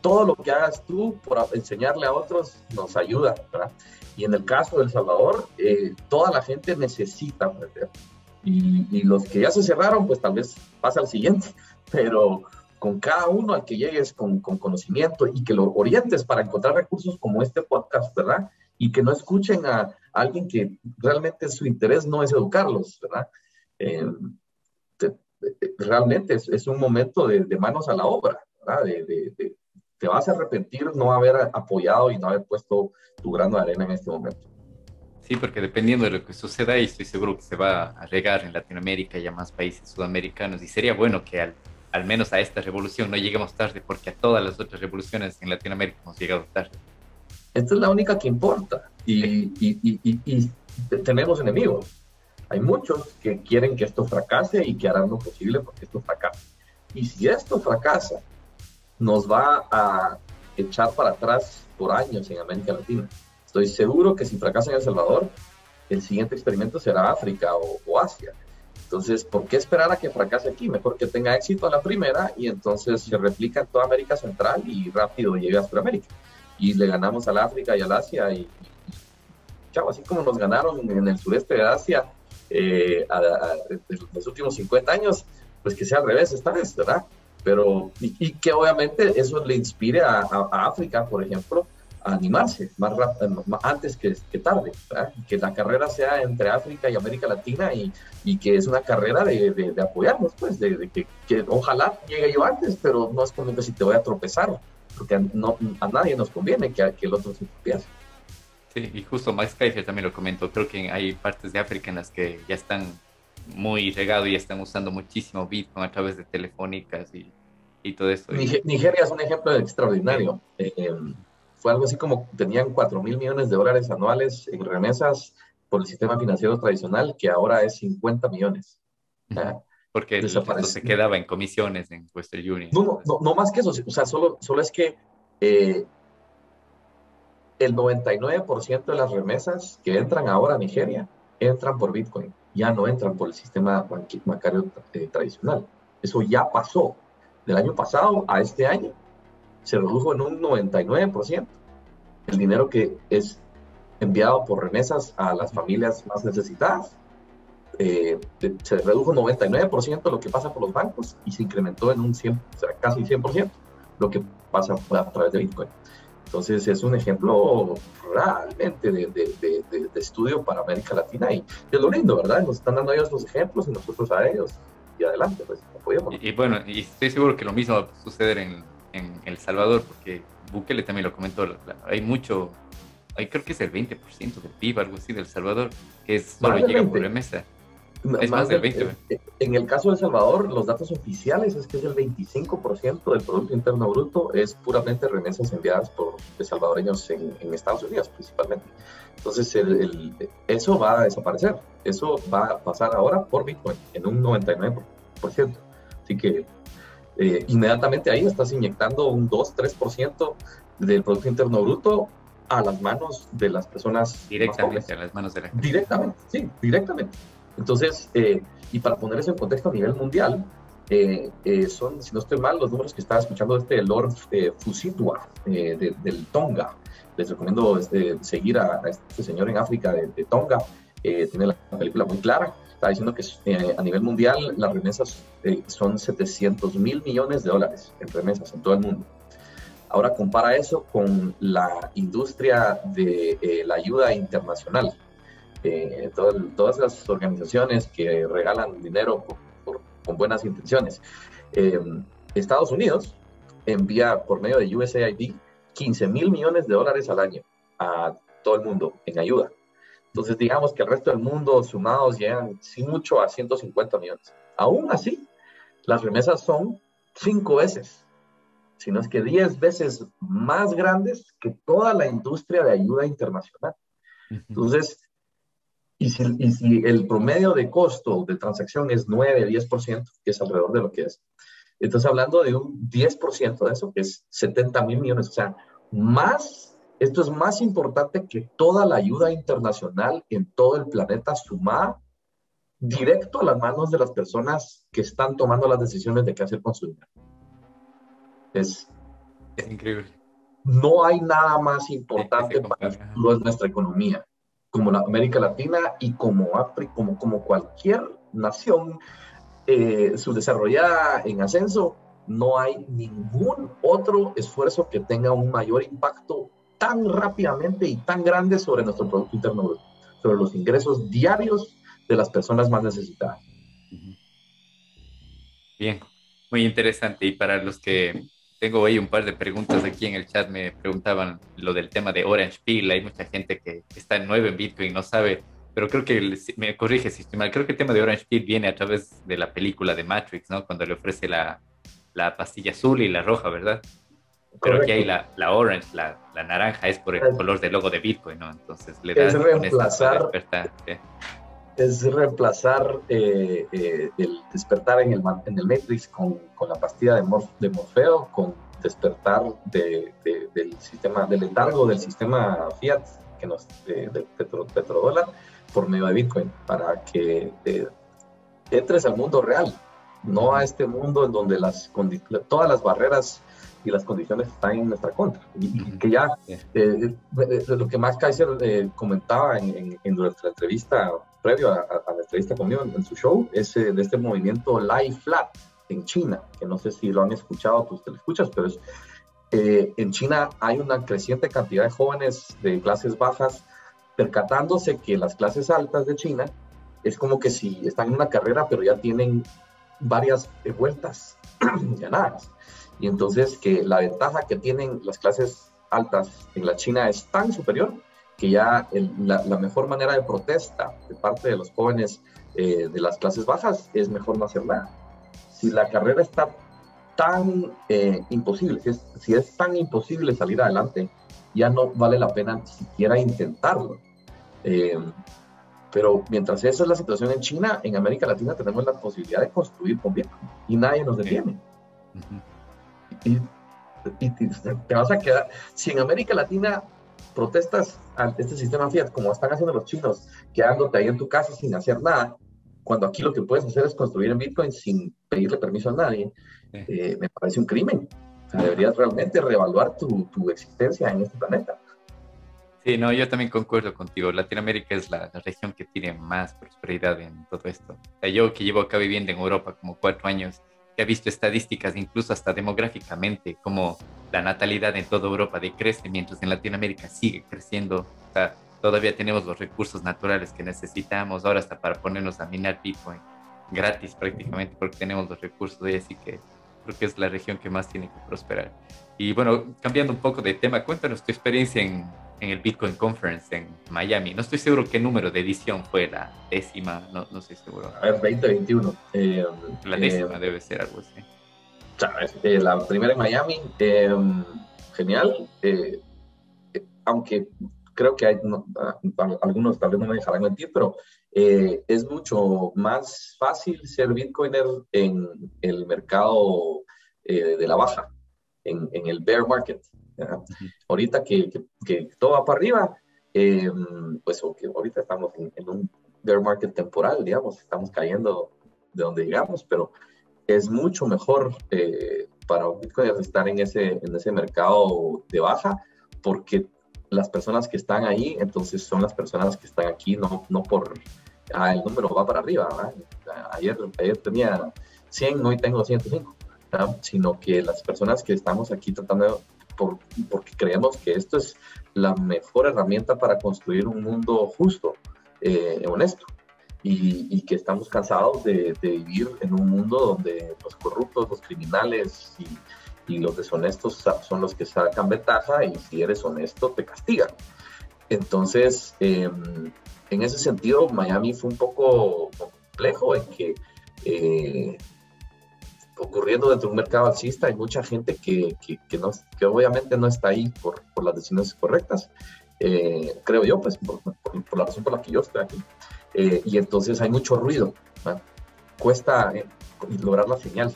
Todo lo que hagas tú por enseñarle a otros nos ayuda, ¿verdad? Y en el caso de El Salvador, eh, toda la gente necesita aprender. Y, los que ya se cerraron, pues tal vez pasa al siguiente, pero con cada uno al que llegues con, con, conocimiento y que lo orientes para encontrar recursos como este podcast, ¿verdad? Y que no escuchen a, alguien que realmente su interés no es educarlos, ¿verdad? Eh, realmente es, es, un momento de, de, manos a la obra, ¿verdad? De, de, te vas a arrepentir no haber apoyado y no haber puesto tu grano de arena en este momento. Sí, porque dependiendo de lo que suceda, y estoy seguro que se va a regar en Latinoamérica y a más países sudamericanos, y sería bueno que al, al menos a esta revolución no lleguemos tarde, porque a todas las otras revoluciones en Latinoamérica hemos llegado tarde. Esta es la única que importa, y, y, y, y tenemos enemigos. Hay muchos que quieren que esto fracase y que harán lo posible porque esto fracase. Y si esto fracasa, nos va a echar para atrás por años en América Latina. Estoy seguro que si fracasa en El Salvador, el siguiente experimento será África o, Asia. Entonces, ¿por qué esperar a que fracase aquí? Mejor que tenga éxito a la primera y entonces se replica en toda América Central y rápido llega a Sudamérica. Y le ganamos al África y al Asia y, chao, así como nos ganaron en el sureste de Asia eh, en los últimos 50 años, pues que sea al revés esta vez, ¿verdad? pero y, que obviamente eso le inspire a, África, por ejemplo, a animarse más, rápido, antes que, que tarde, que la carrera sea entre África y América Latina y, y que es una carrera de, de, apoyarnos, pues, de, que, que, ojalá llegue yo antes, pero no es como que si te voy a tropezar, porque no, a nadie nos conviene que, que el otro se tropiece. Sí, y justo Max Kaiser también lo comentó. Creo que hay partes de África en las que ya están muy regados y están usando muchísimo Bitcoin a través de telefónicas y, y todo eso. Nigeria es un ejemplo extraordinario. Eh, em, fue algo así como tenían 4 mil millones de dólares anuales en remesas por el sistema financiero tradicional, que ahora es 50 millones. Porque el se quedaba en comisiones en Western Union. No, no, no, más que eso. O sea, solo, solo es que eh, el 99% de las remesas que entran ahora a Nigeria entran por Bitcoin, ya no entran por el sistema bancario eh, tradicional. Eso ya pasó. Del año pasado a este año se redujo en un 99% el dinero que es enviado por remesas a las familias más necesitadas. Eh, se redujo 99% lo que pasa por los bancos y se incrementó en un 100, o sea, casi 100% lo que pasa a través de Bitcoin. Entonces es un ejemplo realmente de, de, de, estudio para América Latina y es lo lindo, ¿verdad? Nos están dando ellos los ejemplos y nosotros a ellos. Y adelante, pues apoyamos. Y, bueno, y estoy seguro que lo mismo va a suceder en, en El Salvador, porque Bukele también lo comentó, hay mucho, hay, creo que es el 20% del PIB, algo así, del Salvador, que es, solo llega por remesa. Es más, del 20. Eh, en el caso de El Salvador, los datos oficiales es que es el 25% del Producto Interno Bruto es puramente remesas enviadas por salvadoreños en, Estados Unidos principalmente. Entonces, el, eso va a desaparecer. Eso va a pasar ahora por Bitcoin en un 99%. Así que eh, inmediatamente ahí estás inyectando un 2-3% del Producto Interno Bruto a las manos de las personas. Directamente a las manos de la gente. Directamente, sí, directamente. Entonces, eh, y para poner eso en contexto a nivel mundial, eh, eh, son, si no estoy mal, los números que estaba escuchando este Lord Fusitwa del Tonga. Les recomiendo este, seguir a, este señor en África de, Tonga. tiene la película muy clara. Está diciendo que a nivel mundial las remesas son 700 mil millones de dólares en remesas en todo el mundo. Ahora compara eso con la industria de la ayuda internacional eh, todas las organizaciones que regalan dinero con buenas intenciones. Eh, Estados Unidos envía por medio de USAID 15 mil millones de dólares al año a todo el mundo en ayuda. Entonces, digamos que el resto del mundo sumados llegan, sin mucho, a 150 millones. Aún así, las remesas son cinco veces, sino es que 10 veces más grandes que toda la industria de ayuda internacional. Entonces, y si, el promedio de costo de transacción es 9, 10%, que es alrededor de lo que es, entonces hablando de un 10% de eso, que es 70 mil millones, o sea, más, esto es más importante que toda la ayuda internacional en todo el planeta sumada directo a las manos de las personas que están tomando las decisiones de qué hacer con su dinero. Es, es increíble. No hay nada más importante para nuestra economía como la América Latina y como como, cualquier nación eh, subdesarrollada en ascenso, no hay ningún otro esfuerzo que tenga un mayor impacto tan rápidamente y tan grande sobre nuestro Producto Interno sobre los ingresos diarios de las personas más necesitadas. Bien, muy interesante. Y para los que tengo ahí un par de preguntas aquí en el chat. Me preguntaban lo del tema de Orange Peel. Hay mucha gente que está nuevo en Bitcoin, no sabe, pero creo que me corrige si estoy mal. Creo que el tema de Orange Peel viene a través de la película de Matrix, ¿no? Cuando le ofrece la, la pastilla azul y la roja, ¿verdad? Pero aquí hay la, la orange, la, la, naranja es por el color del logo de Bitcoin, ¿no? Entonces le da es reemplazar, es reemplazar eh, eh, el despertar en el, en el Matrix con, con la pastilla de, de Morfeo, con despertar de, del sistema, del letargo del sistema fiat, que nos, del petrodólar, por medio de Bitcoin, para que eh, entres al mundo real, no a este mundo en donde las todas las barreras y las condiciones están en nuestra contra. Y, que ya, lo que Max Kaiser comentaba en, en, durante la entrevista previo a, la entrevista conmigo en, su show es de este movimiento Live Flat en China, que no sé si lo han escuchado, tú te lo escuchas, pero es, eh, en China hay una creciente cantidad de jóvenes de clases bajas percatándose que las clases altas de China es como que si están en una carrera, pero ya tienen varias vueltas ganadas. Y entonces que la ventaja que tienen las clases altas en la China es tan superior que ya la, mejor manera de protesta de parte de los jóvenes eh, de las clases bajas es mejor no hacer nada. Si la carrera está tan eh, imposible, si es, si es tan imposible salir adelante, ya no vale la pena ni siquiera intentarlo. Eh, pero mientras esa es la situación en China, en América Latina tenemos la posibilidad de construir con Bitcoin y nadie nos detiene. y, te vas a quedar, si en América Latina protestas ante este sistema Fiat, como están haciendo los chinos, quedándote ahí en tu casa sin hacer nada, cuando aquí lo que puedes hacer es construir en Bitcoin sin pedirle permiso a nadie, eh, me parece un crimen. deberías realmente reevaluar tu, tu, existencia en este planeta. Sí, no, yo también concuerdo contigo. Latinoamérica es la, región que tiene más prosperidad en todo esto. yo que llevo acá viviendo en Europa como cuatro años, que he visto estadísticas, incluso hasta demográficamente, como la natalidad en toda Europa decrece, mientras en Latinoamérica sigue creciendo. O sea, todavía tenemos los recursos naturales que necesitamos ahora hasta para ponernos a minar Bitcoin gratis prácticamente, porque tenemos los recursos y así que creo que es la región que más tiene que prosperar. Y bueno, cambiando un poco de tema, cuéntanos tu experiencia en, en el Bitcoin Conference en Miami. No estoy seguro qué número de edición fue, la décima, no, no estoy seguro. A ver, 2021. Eh, la décima eh, debe ser algo así. Eh, la primera en Miami, genial, aunque creo que hay, algunos tal vez no me dejarán mentir, pero es mucho más fácil ser Bitcoiner en el mercado de la baja, en, en el bear market. Ahorita que, que, todo va para arriba, eh, pues ahorita estamos en, un bear market temporal, digamos, estamos cayendo de donde llegamos, pero es mucho mejor eh, para Bitcoin estar en ese, en ese mercado de baja, porque las personas que están ahí, entonces son las personas que están aquí, no, no por, ah, el número va para arriba, Ayer, ayer tenía 100, hoy tengo 105, sino que las personas que estamos aquí tratando porque creemos que esto es la mejor herramienta para construir un mundo justo, eh, honesto. Y, que estamos cansados de, vivir en un mundo donde los corruptos, los criminales y, los deshonestos son los que sacan ventaja y si eres honesto te castigan. Entonces, em, en ese sentido, Miami fue un poco complejo en que eh, ocurriendo dentro de un mercado alcista, hay mucha gente que, que, no, que obviamente no está ahí por, por las decisiones correctas, eh, creo yo, pues por, por, la razón por la que yo estoy aquí. Eh, y entonces hay mucho ruido, cuesta eh, lograr la señal,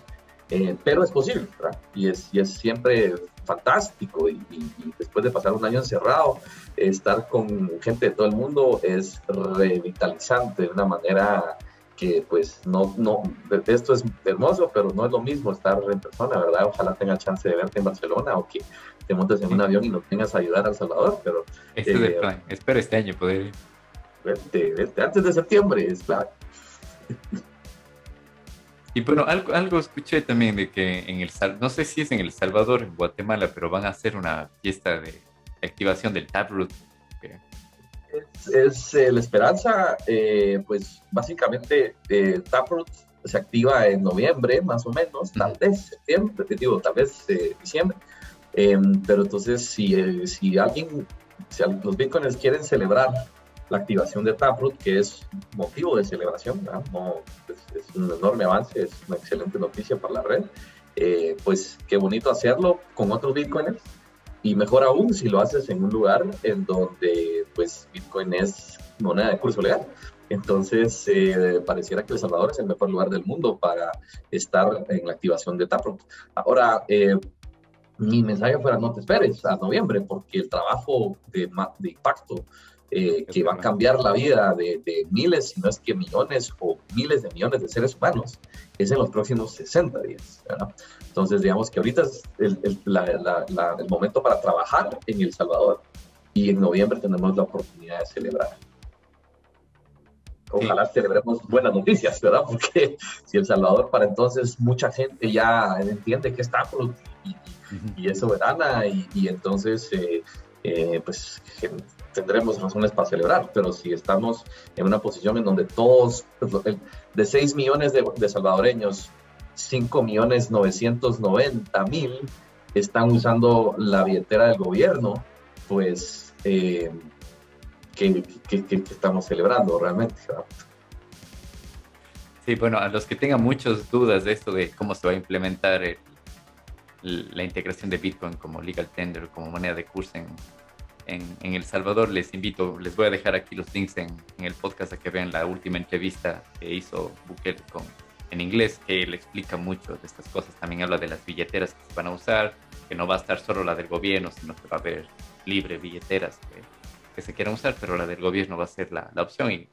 pero es posible, ¿verdad? Y es, y es siempre fantástico y, y, después de pasar un año encerrado, estar con gente de todo el mundo es revitalizante de una manera que pues no, no, esto es hermoso, pero no es lo mismo estar en persona, ¿verdad? Ojalá tenga chance de verte en Barcelona o que te montes en un avión y nos vengas a ayudar a El Salvador, pero... Este es el eh, plan, espero este año poder ir. antes de septiembre, es claro. Y bueno, algo, algo escuché también de que en el no sé si es en El Salvador, en Guatemala, pero van a hacer una fiesta de activación del Taproot es, eh, la esperanza, eh, pues básicamente eh, Taproot se activa en noviembre, más o menos, tal vez septiembre, digo, tal vez diciembre. Em, pero entonces, si, si alguien, si los bitcoins quieren celebrar la activación de Taproot, que es motivo de celebración, no, es, un enorme avance, es una excelente noticia para la red, pues qué bonito hacerlo con otros bitcoins y mejor aún si lo haces en un lugar en donde pues Bitcoin es moneda de curso legal. Entonces, eh, pareciera que El Salvador es el mejor lugar del mundo para estar en la activación de Taproot. Ahora, eh, mi mensaje fuera no te esperes a noviembre, porque el trabajo de, de impacto eh, que va a cambiar la vida de, de, miles, si no es que millones o miles de millones de seres humanos, es en los próximos 60 días. Entonces, digamos que ahorita es el, el, el, momento para trabajar en El Salvador y en noviembre tenemos la oportunidad de celebrar. Ojalá celebremos buenas noticias, ¿verdad? Porque si El Salvador para entonces mucha gente ya entiende que está y, y, es soberana y, y entonces eh, eh, pues tendremos razones para celebrar, pero si estamos en una posición en donde todos, pues, de 6 millones de, salvadoreños, 5 millones 990 mil están usando la billetera del gobierno, pues eh, que, estamos celebrando realmente. Sí, bueno, a los que tengan muchas dudas de esto, de cómo se va a implementar la integración de Bitcoin como legal tender, como moneda de curso en, en, El Salvador, les invito, les voy a dejar aquí los links en, el podcast a que vean la última entrevista que hizo Bukele con, en inglés, que él explica mucho de estas cosas. También habla de las billeteras que se van a usar, que no va a estar solo la del gobierno, sino que va a haber libre billeteras que, que se quieran usar, pero la del gobierno va a ser la, la opción y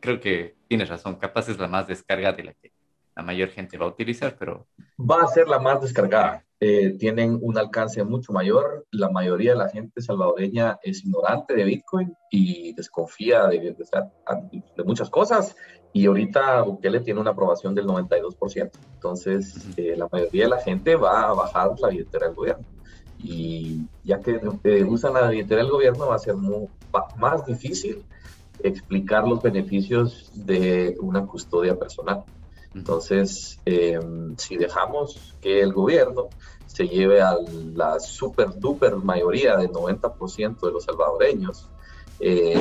creo que tienes razón, capaz es la más descargada de la que la mayor gente va a utilizar, pero... Va a ser la más descargada. Eh, tienen un alcance mucho mayor. La mayoría de la gente salvadoreña es ignorante de Bitcoin y desconfía de, de, muchas cosas. Y ahorita Bukele tiene una aprobación del 92%. Entonces, eh, la mayoría de la gente va a bajar la billetera del gobierno. Y ya que eh, usan la billetera del gobierno, va a ser más difícil explicar los beneficios de una custodia personal. Entonces, eh, si dejamos que el gobierno se lleve a la super duper mayoría del 90% de los salvadoreños, eh,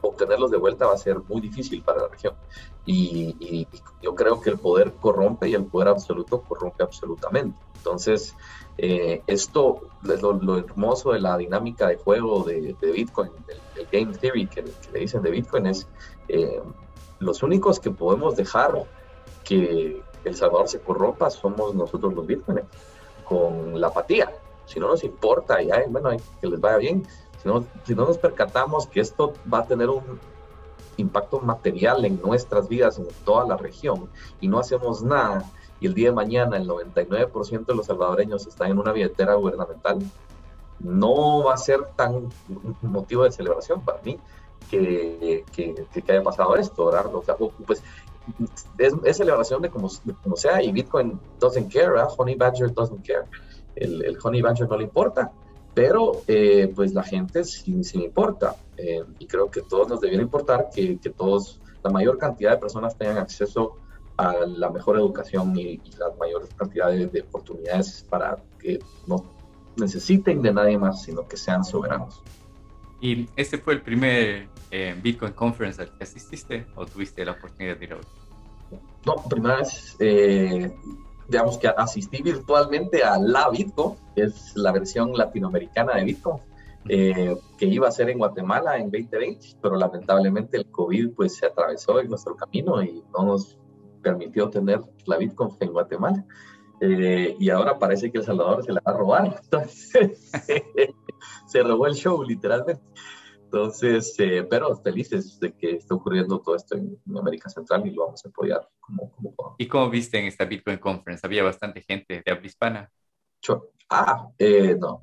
obtenerlos de vuelta va a ser muy difícil para la región. Y, yo creo que el poder corrompe y el poder absoluto corrompe absolutamente. Entonces, eh, esto, lo, hermoso de la dinámica de juego de, Bitcoin, el, game theory que, le dicen de Bitcoin es, los únicos que podemos dejar que El Salvador se corrompa somos nosotros los vírgenes, con la apatía. Si no nos importa, ya, bueno, que les vaya bien. Si no, si no nos percatamos que esto va a tener un impacto material en nuestras vidas, en toda la región, y no hacemos nada, y el día de mañana el 99% de los salvadoreños están en una billetera gubernamental, no va a ser tan motivo de celebración para mí que, que, que haya pasado esto, ¿verdad? O sea, pues es, celebración de como, como, sea y Bitcoin doesn't care, Honey Badger doesn't care. El, Honey Badger no le importa, pero eh, pues la gente sí, sí importa eh, y creo que todos nos debiera importar que, que, todos, la mayor cantidad de personas tengan acceso a la mejor educación y, la mayor cantidad de, oportunidades para que no necesiten de nadie más, sino que sean soberanos. ¿Y este fue el primer eh, Bitcoin Conference al que asististe o tuviste la oportunidad de ir a? No, primera vez, eh, digamos que asistí virtualmente a la Bitcoin, que es la versión latinoamericana de Bitcoin, eh, que iba a ser en Guatemala en 2020, pero lamentablemente el COVID pues se atravesó en nuestro camino y no nos permitió tener la Bitcoin en Guatemala. y ahora parece que El Salvador se la va a robar. Entonces, se robó el show, literalmente. Entonces, eh, pero felices de que esté ocurriendo todo esto en, América Central y lo vamos a apoyar como, como ¿Y cómo viste en esta Bitcoin Conference? ¿Había bastante gente de habla hispana? Ah, eh, no.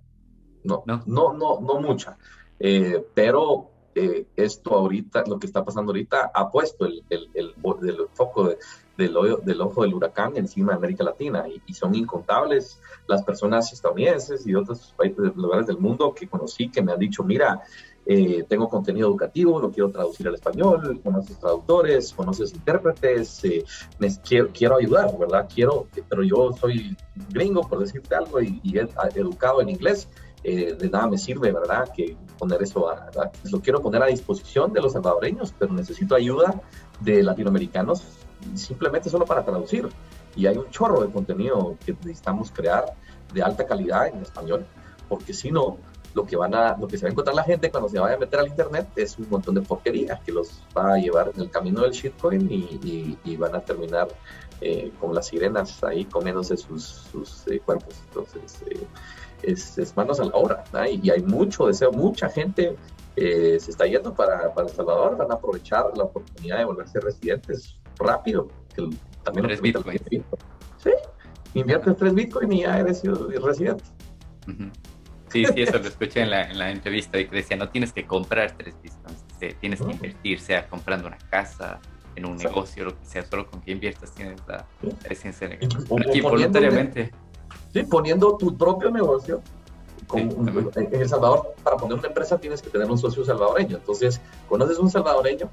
no. No, no, no, no mucha. Eh, pero esto ahorita, lo que está pasando ahorita, ha puesto el, el, el, el foco de, del, del, ojo del huracán encima de América Latina y, son incontables las personas estadounidenses y de otros países, lugares del mundo que conocí que me han dicho, mira, eh, tengo contenido educativo, lo quiero traducir al español, conoces traductores, conoces intérpretes, eh, quiero, quiero, ayudar, ¿verdad? Quiero, pero yo soy gringo, por decirte algo, y, educado en inglés, eh, de nada me sirve, ¿verdad? Que poner eso, a, lo quiero poner a disposición de los salvadoreños, pero necesito ayuda de latinoamericanos simplemente solo para traducir. Y hay un chorro de contenido que necesitamos crear de alta calidad en español, porque si no, lo que, van a, lo que se va a encontrar la gente cuando se vaya a meter al internet es un montón de porquería que los va a llevar en el camino del shitcoin y, y, van a terminar eh, con las sirenas ahí comiéndose sus, sus eh, cuerpos. Entonces, eh, es, es, manos a la obra. Y hay mucho deseo, mucha gente se está yendo para, para El Salvador, van a aprovechar la oportunidad de volverse residentes rápido. Que también tres bitcoins. Sí, inviertes tres bitcoins y ya eres residente. Sí, sí, eso lo escuché en la, en la entrevista y que decía, no tienes que comprar tres bitcoins, tienes que invertir, sea comprando una casa, en un negocio, lo que sea, solo con que inviertas tienes la, esencia de Aquí, voluntariamente. Sí, poniendo tu propio negocio. en El Salvador, para poner una empresa tienes que tener un socio salvadoreño. Entonces, conoces un salvadoreño,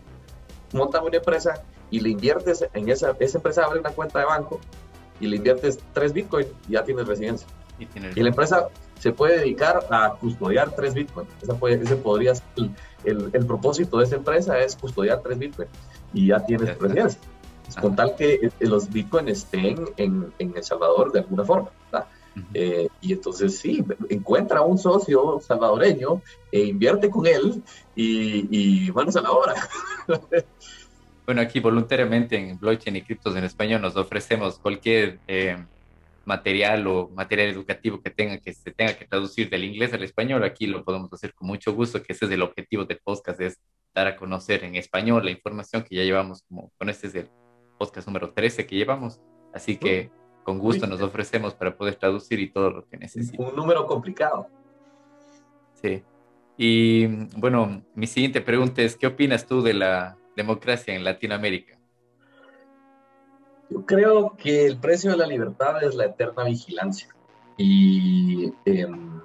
monta una empresa y le inviertes en esa, esa empresa, abre una cuenta de banco y le inviertes tres bitcoins y ya tienes residencia. Y, la empresa se puede dedicar a custodiar tres Bitcoin. ese podría ser el, el, propósito de esa empresa es custodiar tres Bitcoin y ya tienes presencia. Con tal que eh, los Bitcoin estén en, en El Salvador de alguna forma. Eh, y entonces sí, encuentra un socio salvadoreño e invierte con él y, y manos a la obra. bueno, aquí voluntariamente en blockchain y criptos en español nos ofrecemos cualquier eh, material o material educativo que tenga que se tenga que traducir del inglés al español. Aquí lo podemos hacer con mucho gusto, que ese es el objetivo del podcast, es dar a conocer en español la información que ya llevamos, como con este es el podcast número 13 que llevamos. Así que con gusto nos ofrecemos para poder traducir y todo lo que necesite. Un número complicado. Sí. Y bueno, mi siguiente pregunta es, ¿qué opinas tú de la democracia en Latinoamérica? Yo creo que el precio de la libertad es la eterna vigilancia y em,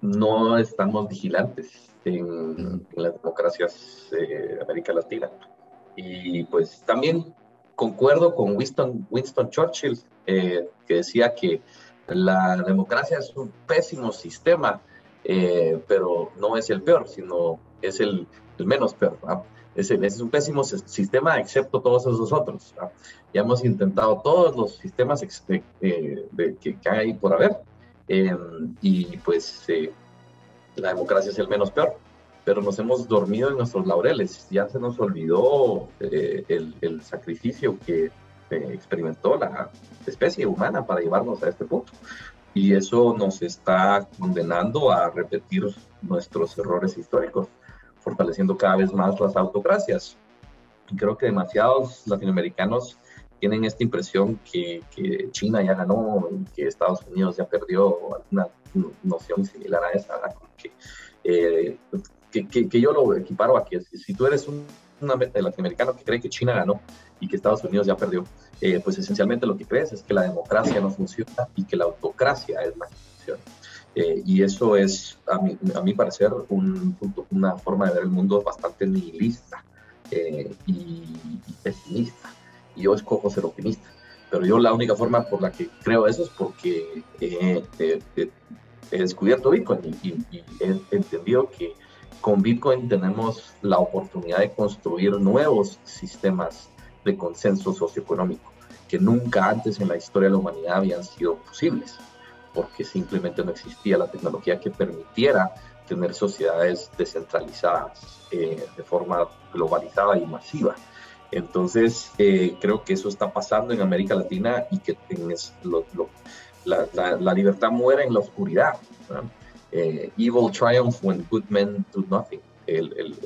no estamos vigilantes en, las democracias de América Latina. Y pues también concuerdo con Winston, Winston Churchill, eh, que decía que la democracia es un pésimo sistema, eh, pero no es el peor, sino es el, menos peor. Es, es, un pésimo sistema, excepto todos esos otros. Ya hemos intentado todos los sistemas eh, que, que, hay por haber, y pues la democracia es el menos peor pero nos hemos dormido en nuestros laureles. Ya se nos olvidó eh, el, sacrificio que experimentó la especie humana para llevarnos a este punto. Y eso nos está condenando a repetir nuestros errores históricos, fortaleciendo cada vez más las autocracias. Y creo que demasiados latinoamericanos tienen esta impresión que, China ya ganó, que Estados Unidos ya perdió, alguna noción similar a esa, que eh, que, yo lo equiparo a que si tú eres un, latinoamericano que cree que China ganó y que Estados Unidos ya perdió, eh, pues esencialmente lo que crees es que la democracia no funciona y que la autocracia es la que funciona. Eh, y eso es, a mi, a parecer, un, una forma de ver el mundo bastante nihilista eh, y, pesimista. Y yo escojo ser optimista. Pero yo la única forma por la que creo eso es porque he descubierto Bitcoin y, y he entendido que con Bitcoin tenemos la oportunidad de construir nuevos sistemas de consenso socioeconómico que nunca antes en la historia de la humanidad habían sido posibles, porque simplemente no existía la tecnología que permitiera tener sociedades descentralizadas eh, de forma globalizada y masiva. Entonces, eh, creo que eso está pasando en América Latina y que la, libertad muere en la oscuridad. Eh, evil triumph when good men do nothing.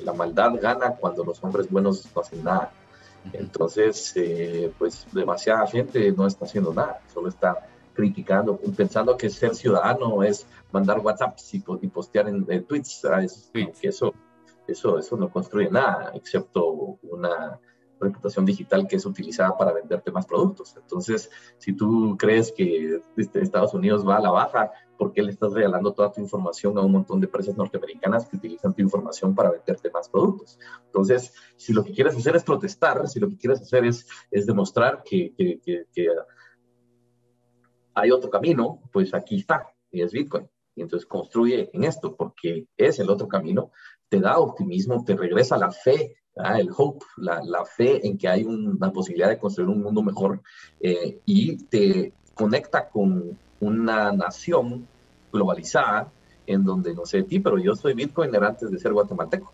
la maldad gana cuando los hombres buenos no hacen nada. Entonces, eh, pues demasiada gente no está haciendo nada, solo está criticando, pensando que ser ciudadano es mandar WhatsApp y, postear en, tweets. eso, eso, eso no construye nada, excepto una reputación digital que es utilizada para venderte más productos. Entonces, si tú crees que este, Estados Unidos va a la baja, ¿por qué le estás regalando toda tu información a un montón de empresas norteamericanas que utilizan tu información para venderte más productos? Entonces, si lo que quieres hacer es protestar, si lo que quieres hacer es, es demostrar que, que, que, hay otro camino, pues aquí está, y es Bitcoin. Y entonces construye en esto, porque es el otro camino, te da optimismo, te regresa la fe Ah, el hope, la, la, fe en que hay una posibilidad de construir un mundo mejor eh, y te conecta con una nación globalizada en donde no sé de ti, pero yo soy Bitcoiner antes de ser guatemalteco.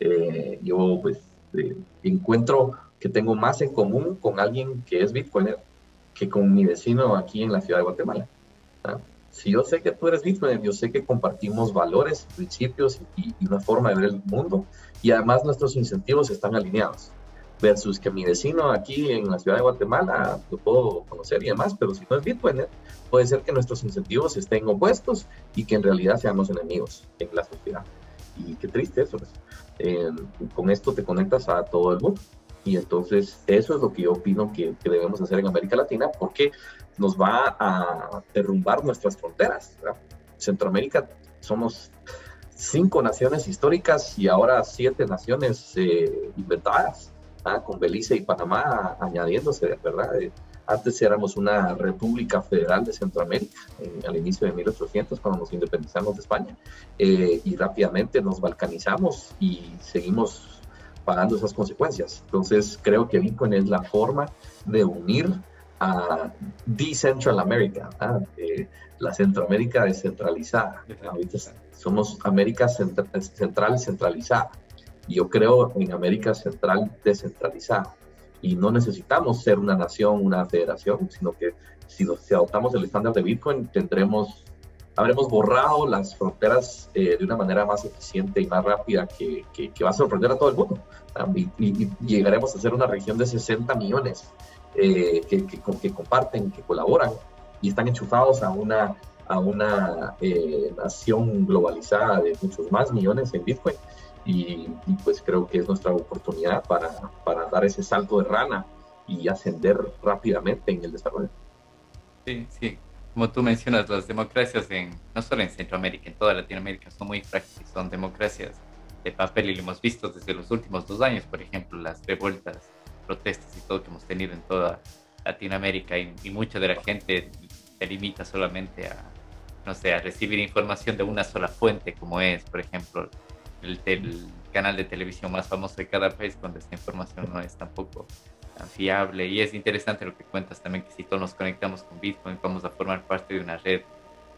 Eh, yo pues eh, encuentro que tengo más en común con alguien que es Bitcoiner que con mi vecino aquí en la ciudad de Guatemala. Si yo sé que tú eres Bitcoiner, yo sé que compartimos valores, principios y, y una forma de ver el mundo y además nuestros incentivos están alineados. Versus que mi vecino aquí en la ciudad de Guatemala lo puedo conocer y demás, pero si no es Bitcoiner, puede ser que nuestros incentivos estén opuestos y que en realidad seamos enemigos en la sociedad. Y qué triste eso. Pues. Eh, con esto te conectas a todo el mundo. Y entonces eso es lo que yo opino que, que, debemos hacer en América Latina porque nos va a derrumbar nuestras fronteras. Centroamérica somos cinco naciones históricas y ahora siete naciones eh, inventadas, con Belice y Panamá añadiéndose, ¿verdad? Eh, Antes éramos una república federal de Centroamérica, al inicio de 1800, cuando nos independizamos de España, eh, y rápidamente nos balcanizamos y seguimos pagando esas consecuencias. Entonces, creo que Bitcoin es la forma de unir a Decentral America, eh, la Centroamérica descentralizada. Ahorita somos América Central centralizada. Yo creo en América Central descentralizada y no necesitamos ser una nación, una federación, sino que si, si adoptamos el estándar de Bitcoin tendremos, habremos borrado las fronteras eh, de una manera más eficiente y más rápida que, va a sorprender a todo el mundo. Y, llegaremos a ser una región de 60 millones eh, que, comparten, que colaboran y están enchufados a una, a una eh, nación globalizada de muchos más millones en Bitcoin y, pues creo que es nuestra oportunidad para, para, dar ese salto de rana y ascender rápidamente en el desarrollo. Sí, sí. Como tú mencionas, las democracias en, no solo en Centroamérica, en toda Latinoamérica son muy frágiles, son democracias de papel y lo hemos visto desde los últimos dos años, por ejemplo, las revueltas, protestas y todo que hemos tenido en toda Latinoamérica y, mucha de la gente se limita solamente a, no sé, a recibir información de una sola fuente, como es, por ejemplo, el, canal de televisión más famoso de cada país cuando esta información no es tampoco tan fiable. Y es interesante lo que cuentas también, que si todos nos conectamos con Bitcoin, vamos a formar parte de una red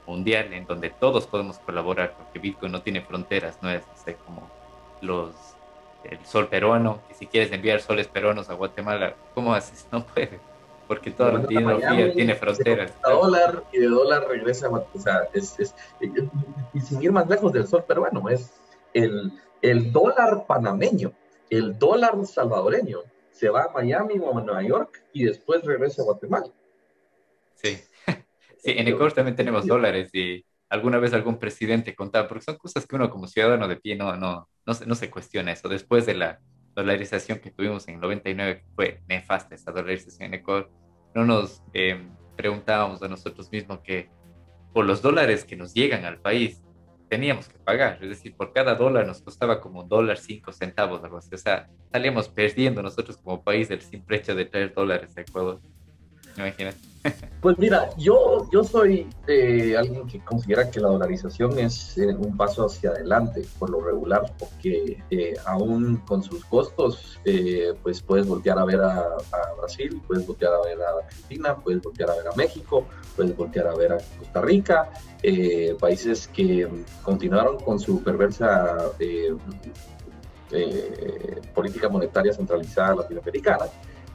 mundial en donde todos podemos colaborar, porque Bitcoin no tiene fronteras, no es como los el sol peruano, que si quieres enviar soles peruanos a Guatemala, ¿cómo haces? No puede, porque todo el tecnología tiene fronteras. A dólar y de dólar regresa, o sea, es, es, y sin ir más lejos del sol peruano, es el, el dólar panameño, el dólar salvadoreño, se va a Miami o a Nueva York y después regresa a Guatemala. Sí, sí en Ecuador también tenemos dólares y alguna vez algún presidente contaba, porque son cosas que uno como ciudadano de pie no, no, no, se, no se cuestiona eso. Después de la dolarización que tuvimos en el 99, fue nefasta esa dolarización en Ecuador, no nos eh, preguntábamos a nosotros mismos que por los dólares que nos llegan al país, teníamos que pagar, es decir, por cada dólar nos costaba como un dólar cinco centavos, algo. O sea, salíamos perdiendo nosotros como país del simple hecho de traer dólares a Ecuador. Pues mira, yo, yo soy eh, alguien que considera que la dolarización es eh, un paso hacia adelante por lo regular, porque eh, aún con sus costos, pues puedes voltear a ver a, a, Brasil, puedes voltear a ver a Argentina, puedes voltear a ver a México, puedes voltear a ver a Costa Rica, países que continuaron con su perversa política monetaria centralizada latinoamericana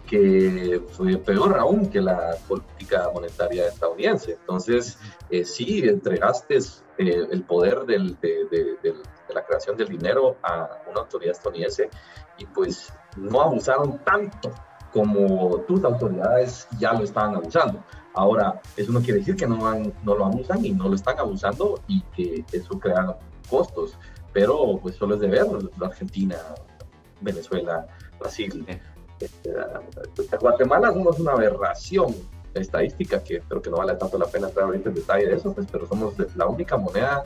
que fue peor aún que la política monetaria estadounidense. Entonces, eh, sí, entregaste eh, el poder del, de, de, la creación del dinero a una autoridad estadounidense y pues no abusaron tanto como tus autoridades ya lo estaban abusando. Ahora, eso no quiere decir que no, no lo abusan y no lo están abusando y que eso crea costos, pero pues solo es de ver Argentina, Venezuela, Brasil. Este, Guatemala somos una aberración estadística que creo que no vale tanto la pena entrar ahorita en detalle de eso, pues, pero somos la única moneda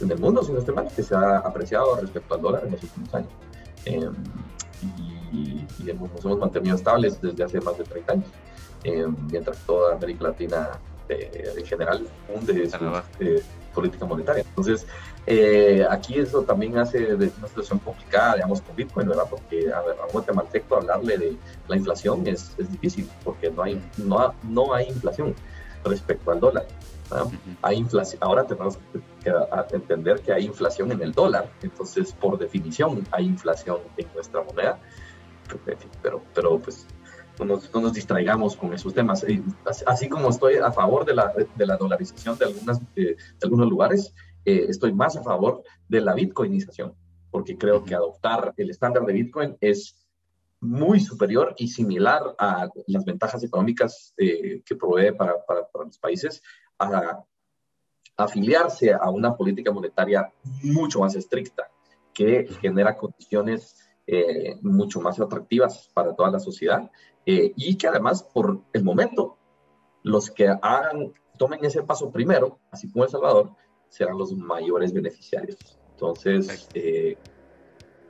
en el mundo, sin este mal, que se ha apreciado respecto al dólar en los últimos años. Em, y, nos hemos mantenido estables desde hace más de 30 años, em, mientras toda América Latina eh, en general hunde eh, política monetaria. Entonces, eh, aquí eso también hace de una situación complicada, digamos, con Bitcoin, ¿verdad? Porque a, ver, a un guatemalteco hablarle de la inflación es, es difícil, porque no hay, no, no hay inflación respecto al dólar. Hay inflación, ahora tenemos que entender que hay inflación en el dólar, entonces por definición hay inflación en nuestra moneda, pero, pero pues no nos, no nos distraigamos con esos temas. Así como estoy a favor de la, de la dolarización de, algunas, de algunos lugares, eh, estoy más a favor de la bitcoinización, porque creo que adoptar el estándar de Bitcoin es muy superior y similar a las ventajas económicas eh, que provee para, para, los países a, afiliarse a una política monetaria mucho más estricta que genera condiciones eh, mucho más atractivas para toda la sociedad y que además por el momento los que hagan, tomen ese paso primero, así como El Salvador, serán los mayores beneficiarios. Entonces, eh,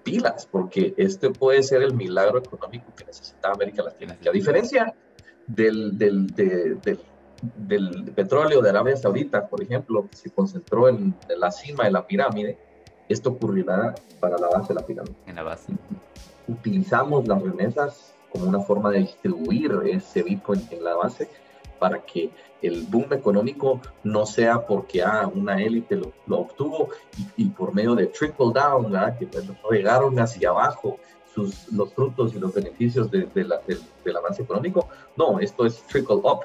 pilas, porque este puede ser el milagro económico que necesita América Latina. Y a diferencia del, del, del, petróleo de Arabia Saudita, por ejemplo, que se concentró en, la cima de la pirámide, esto ocurrirá para la base de la pirámide. En la base. Utilizamos las remesas como una forma de distribuir ese Bitcoin en la base para que el boom económico no sea porque ah, una élite lo, obtuvo y, por medio de trickle down, que pues, regaron hacia abajo los frutos y los beneficios del avance económico. No, esto es trickle up,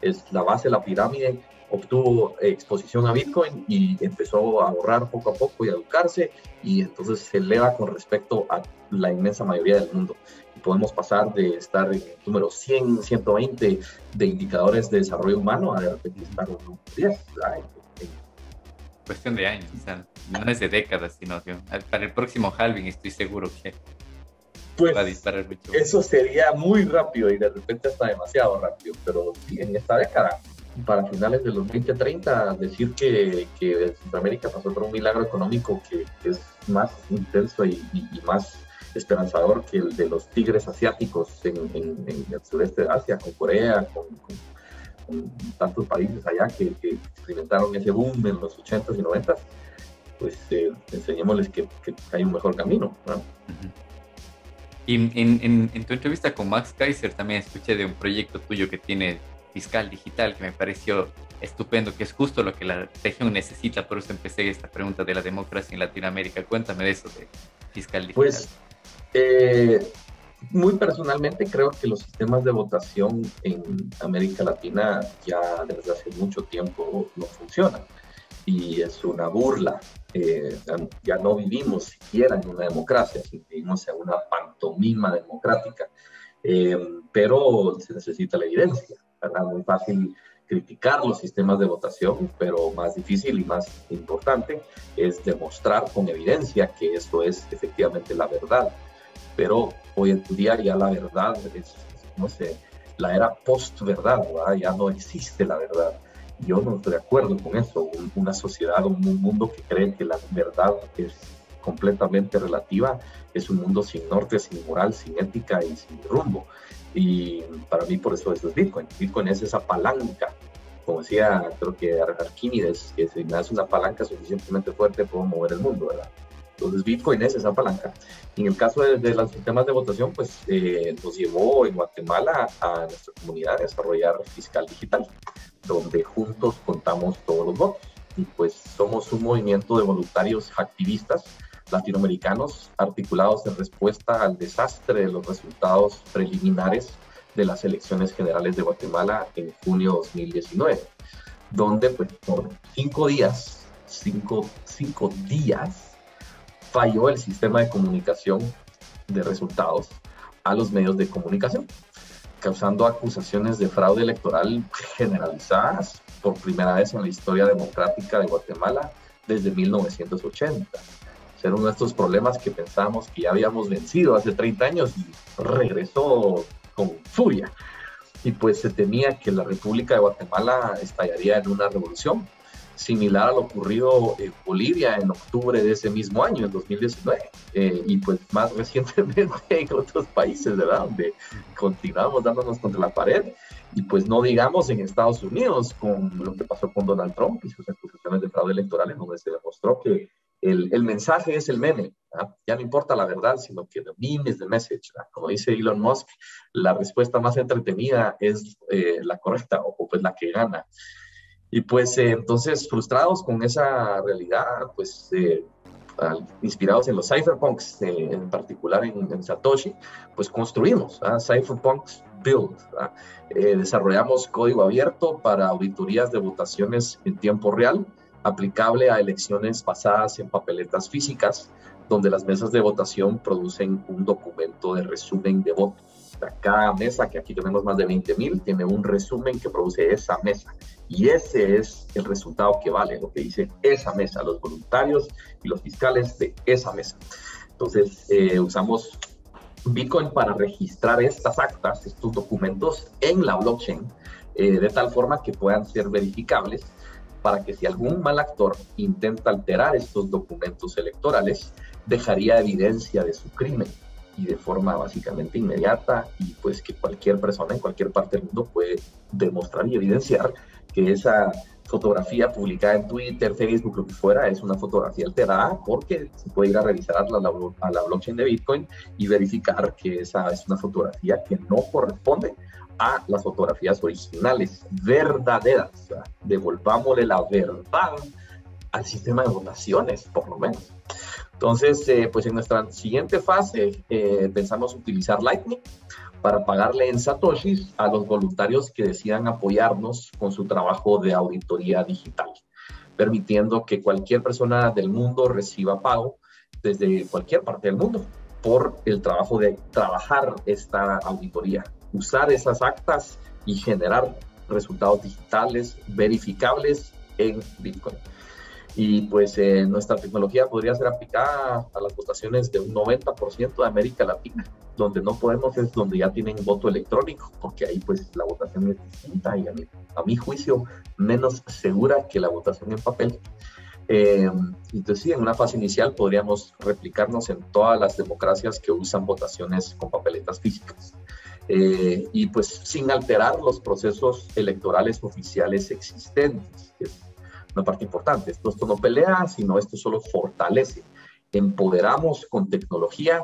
es la base la pirámide obtuvo exposición a Bitcoin y empezó a ahorrar poco a poco y a educarse y entonces se eleva con respecto a la inmensa mayoría del mundo. Y podemos pasar de estar en el número 100, 120 de indicadores de desarrollo humano a de repente estar en número 10. Cuestión de años, o sea, no es de décadas, sino que para el próximo halving estoy seguro que pues, va a disparar mucho. Eso sería muy rápido y de repente está demasiado rápido, pero en esta década para finales de los 2030 decir que, que Centroamérica pasó por un milagro económico que, es más intenso y, más esperanzador que el de los tigres asiáticos en, el sureste de Asia, con Corea, con, tantos países allá que, experimentaron ese boom en los 80s y 90s, pues eh, enseñémosles que, hay un mejor camino. Y en, en, tu entrevista con Max Kaiser también escuché de un proyecto tuyo que tiene fiscal digital que me pareció estupendo, que es justo lo que la región necesita. Por eso empecé esta pregunta de la democracia en Latinoamérica. Cuéntame de eso de fiscal digital. Pues eh, muy personalmente creo que los sistemas de votación en América Latina ya desde hace mucho tiempo no funcionan y es una burla. Eh, ya no vivimos siquiera en una democracia, vivimos en una pantomima democrática, eh, pero se necesita la evidencia. ¿verdad? Muy fácil criticar los sistemas de votación, pero más difícil y más importante es demostrar con evidencia que esto es efectivamente la verdad. Pero hoy en día ya la verdad es, no sé, la era post-verdad, ya no existe la verdad. Yo no estoy de acuerdo con eso. Una sociedad, un mundo que cree que la verdad es completamente relativa, es un mundo sin norte, sin moral, sin ética y sin rumbo. Y para mí por eso, eso es Bitcoin. Bitcoin es esa palanca, como decía creo que Arquímedes, que das una palanca suficientemente fuerte puedo mover el mundo, ¿verdad? Entonces Bitcoin es esa palanca. En el caso de, los sistemas de votación, pues eh, nos llevó en Guatemala a nuestra comunidad a desarrollar fiscal digital, donde juntos contamos todos los votos. Y pues somos un movimiento de voluntarios activistas latinoamericanos articulados en respuesta al desastre de los resultados preliminares de las elecciones generales de Guatemala en junio de 2019, donde pues, por cinco días, cinco, cinco días, falló el sistema de comunicación de resultados a los medios de comunicación, causando acusaciones de fraude electoral generalizadas por primera vez en la historia democrática de Guatemala desde 1980 ser uno de estos problemas que pensamos que ya habíamos vencido hace 30 años y regresó con furia. Y pues se temía que la República de Guatemala estallaría en una revolución, similar a lo ocurrido en Bolivia en octubre de ese mismo año, en 2019, eh, y pues más recientemente en otros países, ¿verdad? Donde continuamos dándonos contra la pared, y pues no digamos en Estados Unidos con lo que pasó con Donald Trump y sus acusaciones de fraude electoral, en donde se demostró que el, el, mensaje es el meme. Ya no importa la verdad, sino que the meme is the message. Como dice Elon Musk, la respuesta más entretenida es eh, la correcta o pues la que gana. Y pues eh, entonces, frustrados con esa realidad, pues eh, inspirados en los cypherpunks, en particular en, Satoshi, pues construimos Cypherpunks Build. desarrollamos código abierto para auditorías de votaciones en tiempo real aplicable a elecciones pasadas en papeletas físicas, donde las mesas de votación producen un documento de resumen de votos. Cada mesa, que aquí tenemos más de 20.000, tiene un resumen que produce esa mesa. Y ese es el resultado que vale, lo que dice esa mesa, los voluntarios y los fiscales de esa mesa. Entonces, eh, usamos Bitcoin para registrar estas actas, estos documentos en la blockchain, eh, de tal forma que puedan ser verificables para que si algún mal actor intenta alterar estos documentos electorales, dejaría evidencia de su crimen. Y de forma básicamente inmediata y pues que cualquier persona en cualquier parte del mundo puede demostrar y evidenciar que esa fotografía publicada en Twitter, Facebook, lo que fuera, es una fotografía alterada porque se puede ir a revisar a la, a la blockchain de Bitcoin y verificar que esa es una fotografía que no corresponde a las fotografías originales, verdaderas. devolvámosle la verdad al sistema de votaciones, por lo menos. Entonces, eh, pues en nuestra siguiente fase eh, pensamos utilizar Lightning para pagarle en satoshis a los voluntarios que decidan apoyarnos con su trabajo de auditoría digital, permitiendo que cualquier persona del mundo reciba pago desde cualquier parte del mundo por el trabajo de trabajar esta auditoría, usar esas actas y generar resultados digitales verificables en Bitcoin. Y pues eh, nuestra tecnología podría ser aplicada a las votaciones de un 90% de América Latina. Donde no podemos es donde ya tienen voto electrónico, porque ahí pues la votación es distinta y a mi, juicio menos segura que la votación en papel. Eh, entonces sí, en una fase inicial podríamos replicarnos en todas las democracias que usan votaciones con papeletas físicas. Eh, y pues sin alterar los procesos electorales oficiales existentes, una parte importante. Esto, esto no pelea, sino esto solo fortalece. Empoderamos con tecnología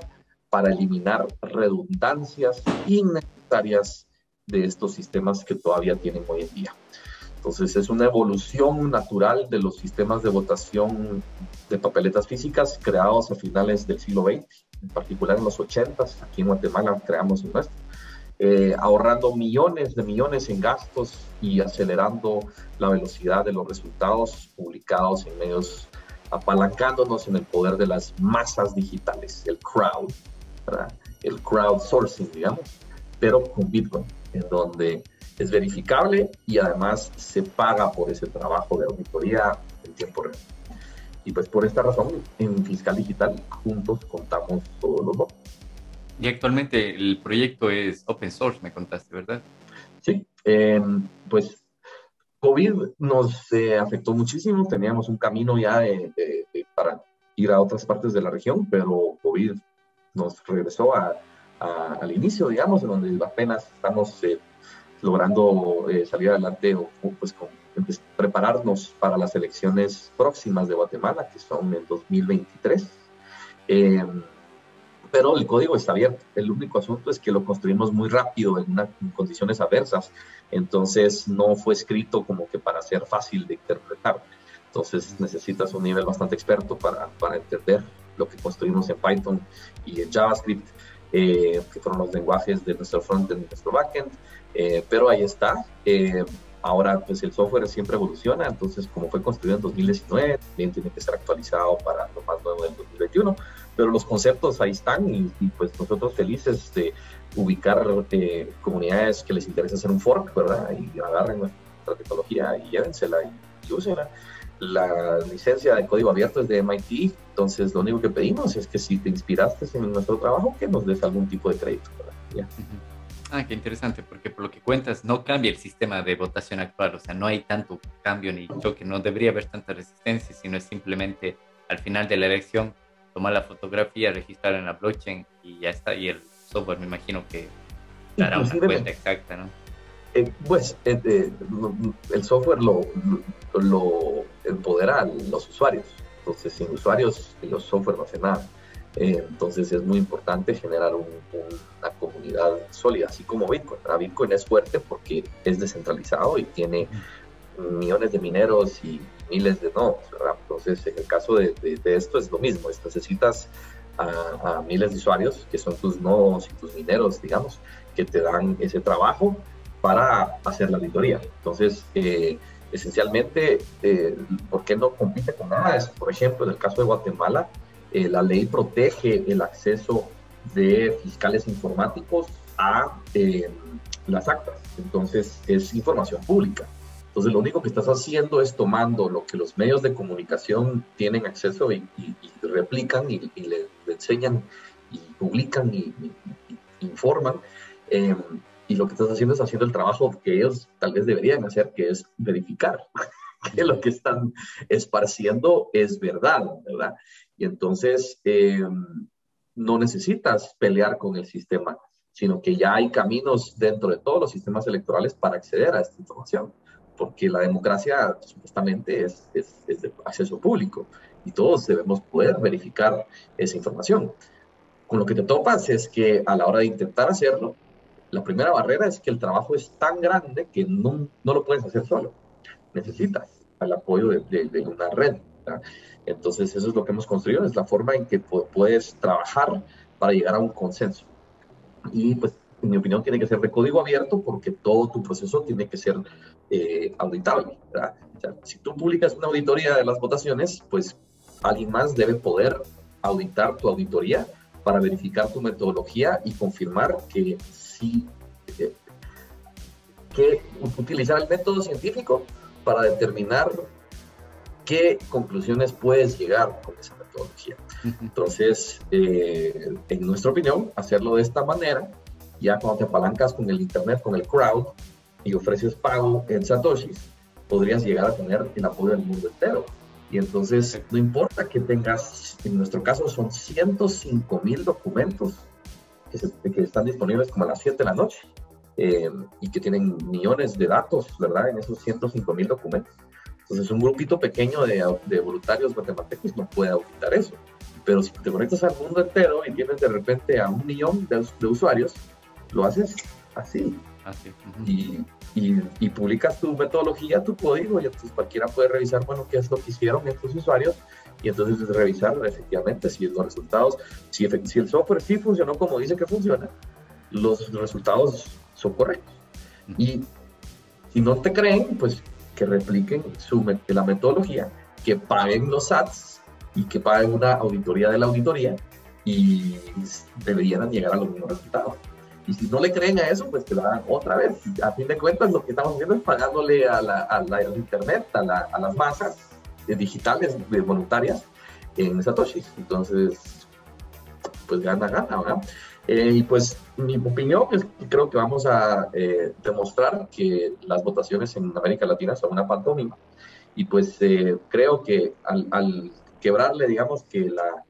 para eliminar redundancias innecesarias de estos sistemas que todavía tienen hoy en día. Entonces es una evolución natural de los sistemas de votación de papeletas físicas creados a finales del siglo XX, en particular en los 80 aquí en Guatemala creamos un nuestro eh, ahorrando millones de millones en gastos y acelerando la velocidad de los resultados publicados en medios, apalancándonos en el poder de las masas digitales, el crowd, el crowdsourcing, digamos, pero con Bitcoin, en donde es verificable y además se paga por ese trabajo de auditoría en tiempo real. Y pues por esta razón, en Fiscal Digital juntos contamos todos los votos. Y actualmente el proyecto es open source, me contaste, ¿verdad? Sí, em, pues COVID nos eh, afectó muchísimo, teníamos un camino ya para ir a otras partes de la región, pero COVID nos regresó al inicio, digamos, en donde apenas estamos eh, logrando eh, salir adelante o, pues prepararnos para las elecciones próximas de Guatemala, que son en 2023 pero el código está abierto. El único asunto es que lo construimos muy rápido en, condiciones adversas, entonces no fue escrito como que para ser fácil de interpretar. Entonces necesitas un nivel bastante experto para, para entender lo que construimos en Python y en JavaScript, eh, que fueron los lenguajes de nuestro frontend y nuestro backend. Eh, pero ahí está. Eh, ahora, pues el software siempre evoluciona, entonces como fue construido en 2019, también tiene que ser actualizado para lo más nuevo del 2021 pero los conceptos ahí están y, pues nosotros felices de ubicar eh, comunidades que les interesa hacer un fork, ¿verdad? Y agarren nuestra tecnología y llévensela y, úsenla. La licencia de código abierto es de MIT, entonces lo único que pedimos es que si te inspiraste en nuestro trabajo, que nos des algún tipo de crédito, ¿verdad? Ah, qué interesante, porque por lo que cuentas, no cambia el sistema de votación actual, o sea, no hay tanto cambio ni choque, no debería haber tanta resistencia, sino es simplemente al final de la elección tomar la fotografía, registrar en la blockchain y ya está. Y el software me imagino que dará una cuenta exacta, ¿no? Eh, pues eh, eh, el software lo, lo, empodera a los usuarios. Entonces, sin usuarios, los software no hacen nada. entonces, es muy importante generar una comunidad sólida, así como Bitcoin. Bitcoin es fuerte porque es descentralizado y tiene millones de mineros y miles de ¿verdad? Entonces, en el caso de, esto es lo mismo, necesitas a, miles de usuarios que son tus nodos y tus mineros, digamos, que te dan ese trabajo para hacer la auditoría. Entonces, eh, esencialmente, eh, ¿por qué no compite con nada? Es, por ejemplo, en el caso de Guatemala, eh, la ley protege el acceso de fiscales informáticos a las actas. Entonces, es información pública. Entonces, lo único que estás haciendo es tomando lo que los medios de comunicación tienen acceso y, replican y, le, enseñan y publican y, informan. Em, y lo que estás haciendo es haciendo el trabajo que ellos tal vez deberían hacer, que es verificar que lo que están esparciendo es verdad, ¿verdad? Y entonces, em, no necesitas pelear con el sistema, sino que ya hay caminos dentro de todos los sistemas electorales para acceder a esta información, porque la democracia supuestamente es, es, de acceso público y todos debemos poder verificar esa información. Con lo que te topas es que a la hora de intentar hacerlo, la primera barrera es que el trabajo es tan grande que no, no lo puedes hacer solo. Necesitas el apoyo de, de, una red. Entonces, eso es lo que hemos construido, es la forma en que puedes trabajar para llegar a un consenso. Y pues, en mi opinión, tiene que ser de código abierto porque todo tu proceso tiene que ser eh, auditable. O sea, si tú publicas una auditoría de las votaciones, pues alguien más debe poder auditar tu auditoría para verificar tu metodología y confirmar que sí, eh, que utilizar el método científico para determinar qué conclusiones puedes llegar con esa metodología. Entonces, eh, en nuestra opinión, hacerlo de esta manera, ya cuando te apalancas con el Internet, con el crowd, y ofreces pago en Satoshis, podrías llegar a tener el apoyo del mundo entero. Y entonces, no importa que tengas, en nuestro caso son 105 mil documentos que, que, están disponibles como a las 7 de la noche eh, y que tienen millones de datos, ¿verdad? En esos 105 mil documentos. Entonces, un grupito pequeño de, de voluntarios matemáticos no puede auditar eso. Pero si te conectas al mundo entero y tienes de repente a un millón de, de usuarios, lo haces así. Así. Y y, publicas tu metodología, tu código, y entonces cualquiera puede revisar, bueno, qué es lo que hicieron estos usuarios, y entonces revisar efectivamente si los resultados, si, si el software sí funcionó como dice que funciona, los resultados son correctos. Y si no te creen, pues que repliquen su, la metodología, que paguen los ads y que paguen una auditoría de la auditoría y deberían llegar a los mismos resultados. Y si no le creen a eso, pues que lo hagan otra vez. A fin de cuentas, lo que estamos haciendo es pagándole a la, a la Internet, a, la, a, las masas digitales de voluntarias en Satoshis. Entonces, pues gana, gana, ¿verdad? Eh, y pues mi opinión es que creo que vamos a eh, demostrar que las votaciones en América Latina son una pantomima. Y pues eh, creo que al, quebrarle, digamos, que la,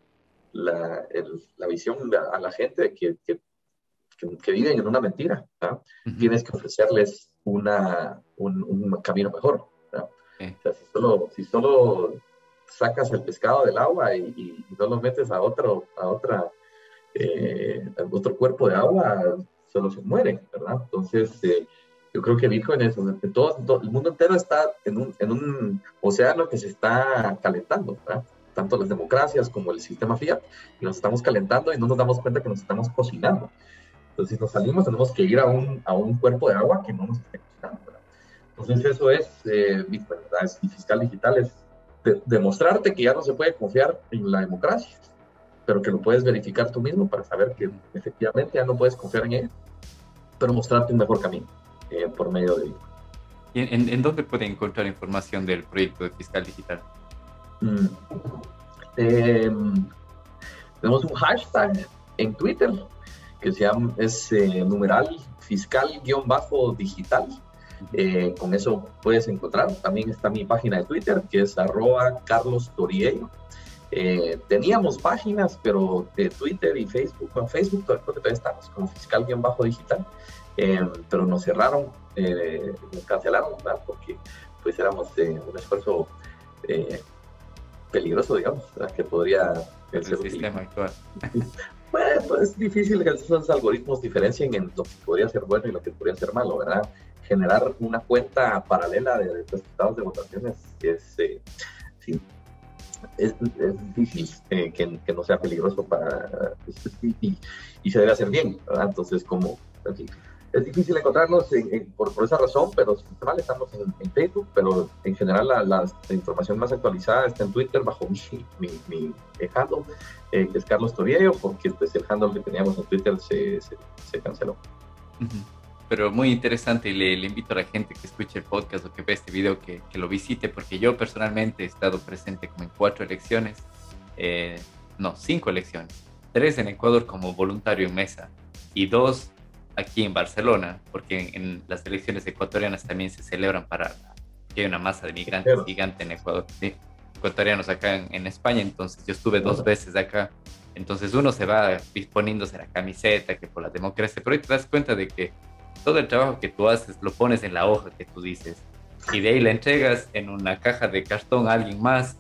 la, la visión a la gente que, que que, viven en una mentira. Tienes que ofrecerles una, un, un camino mejor. O sea, si solo, si solo sacas el pescado del agua y, y, no lo metes a otro, a otra, eh, otro cuerpo de agua, solo se muere, ¿verdad? Entonces, eh, yo creo que Bitcoin es, todo, todo, el mundo entero está en un, en un océano que se está calentando, ¿verdad? tanto las democracias como el sistema fiat, y nos estamos calentando y no nos damos cuenta que nos estamos cocinando. Entonces, si nos salimos, tenemos que ir a un, a un cuerpo de agua que no nos esté costando. Entonces, eso es eh, y fiscal digital es demostrarte que ya no se puede confiar en la democracia, pero que lo puedes verificar tú mismo para saber que efectivamente ya no puedes confiar en ella, pero mostrarte un mejor camino eh, por medio de Bitcoin. ¿En, en, dónde puede encontrar información del proyecto de fiscal digital? Mm. Eh, tenemos un hashtag en Twitter que se llama, es eh, numeral fiscal-digital. Eh, con eso puedes encontrar. También está mi página de Twitter, que es arroba Carlos eh, teníamos páginas, pero de Twitter y Facebook, bueno, Facebook todavía estamos como fiscal-digital, pero nos cerraron, nos cancelaron, ¿verdad? Porque pues éramos un esfuerzo peligroso, digamos, que podría el sistema actual. Bueno, pues es difícil que esos algoritmos diferencien en lo que podría ser bueno y lo que podría ser malo, ¿verdad? Generar una cuenta paralela de, resultados de votaciones es, eh, es, difícil eh, que, no sea peligroso para y, se debe hacer bien, ¿verdad? Entonces, como, es difícil encontrarnos por, por, esa razón, pero mal estamos en, en, Facebook, pero en general la, la, información más actualizada está en Twitter bajo mi, mi, mi handle, eh, que es Carlos Toriello, porque pues, el handle que teníamos en Twitter se, se, canceló. Pero muy interesante y le, le, invito a la gente que escuche el podcast o que ve este video que, que, lo visite, porque yo personalmente he estado presente como en cuatro elecciones, eh, no, cinco elecciones, tres en Ecuador como voluntario en mesa y dos aquí en Barcelona, porque en, las elecciones ecuatorianas también se celebran para que hay una masa de migrantes gigante en Ecuador, sí, ecuatorianos acá en, España, entonces yo estuve dos veces acá. Entonces uno se va disponiéndose la camiseta, que por la democracia, pero ahí te das cuenta de que todo el trabajo que tú haces lo pones en la hoja que tú dices. Y de ahí la entregas en una caja de cartón a alguien más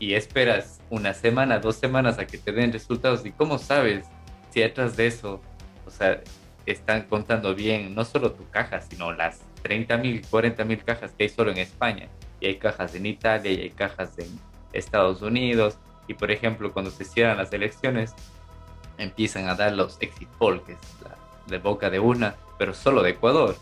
y esperas una semana, dos semanas a que te den resultados. ¿Y cómo sabes si detrás de eso, o sea, están contando bien no solo tu caja, sino las 30 mil, 40 mil cajas que hay solo en España? Y hay cajas en Italia y hay cajas en Estados Unidos. Y por ejemplo, cuando se cierran las elecciones, empiezan a dar los exit polls, que es la, de boca de una, pero solo de Ecuador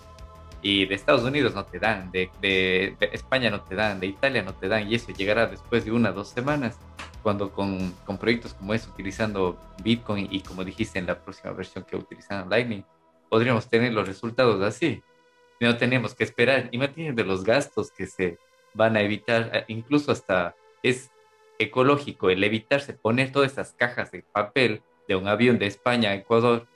y de Estados Unidos no te dan, de, de, España no te dan, de Italia no te dan, y eso llegará después de una o dos semanas, cuando con, con, proyectos como este, utilizando Bitcoin y como dijiste en la próxima versión que utilizan Lightning, podríamos tener los resultados así. No tenemos que esperar, imagínate los gastos que se van a evitar, eh, incluso hasta es ecológico el evitarse poner todas esas cajas de papel de un avión de España a Ecuador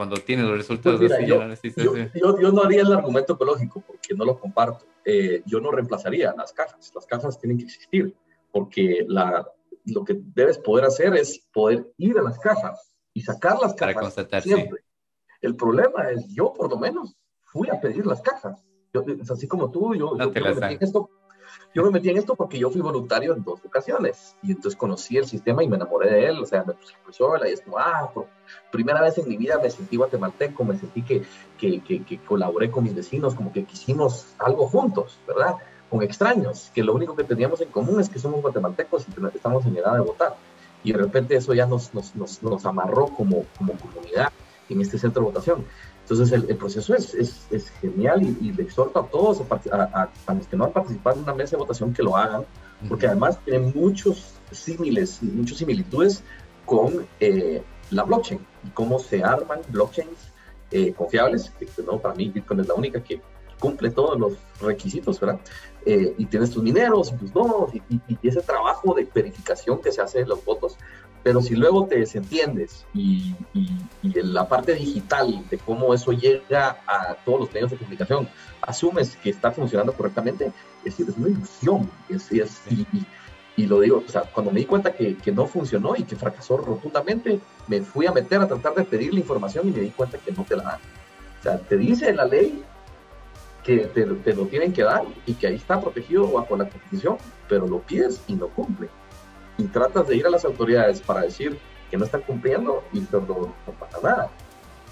cuando tiene los resultados pues yo, no haría el argumento ecológico porque no lo comparto. Eh, yo no reemplazaría las cajas. Las cajas tienen que existir porque la, lo que debes poder hacer es poder ir a las cajas y sacar las cajas. Para constatar, siempre. El problema es, yo por lo menos fui a pedir las cajas. Yo, así como tú, yo, no yo, esto yo me metí en esto porque yo fui voluntario en dos ocasiones y entonces conocí el sistema y me enamoré de él, o sea, me puse sola y es ah, por primera vez en mi vida me sentí guatemalteco, me sentí que, que, que, colaboré con mis vecinos, como que quisimos algo juntos, ¿verdad? Con extraños, que lo único que teníamos en común es que somos guatemaltecos y que estamos en edad de votar. Y de repente eso ya nos, nos, nos, nos amarró como, como comunidad en este centro de votación. Entonces el, proceso es, es, es, genial y, le exhorto a todos, a, a, los que no han participado en una mesa de votación, que lo hagan, porque además tiene muchos símiles, muchas similitudes con eh, la blockchain y cómo se arman blockchains eh, confiables. ¿no? Para mí Bitcoin es la única que cumple todos los requisitos, ¿verdad? Eh, y tienes tus mineros y tus nodos y, y, ese trabajo de verificación que se hace de los votos pero si luego te desentiendes y, y, en la parte digital de cómo eso llega a todos los medios de comunicación, asumes que está funcionando correctamente, es, es una ilusión. Es, es, y, y, lo digo, o sea, cuando me di cuenta que, que, no funcionó y que fracasó rotundamente, me fui a meter a tratar de pedir la información y me di cuenta que no te la dan. O sea, te dice la ley que te, te lo tienen que dar y que ahí está protegido bajo la Constitución, pero lo pides y no cumple y tratas de ir a las autoridades para decir que no están cumpliendo y no, no pasa nada.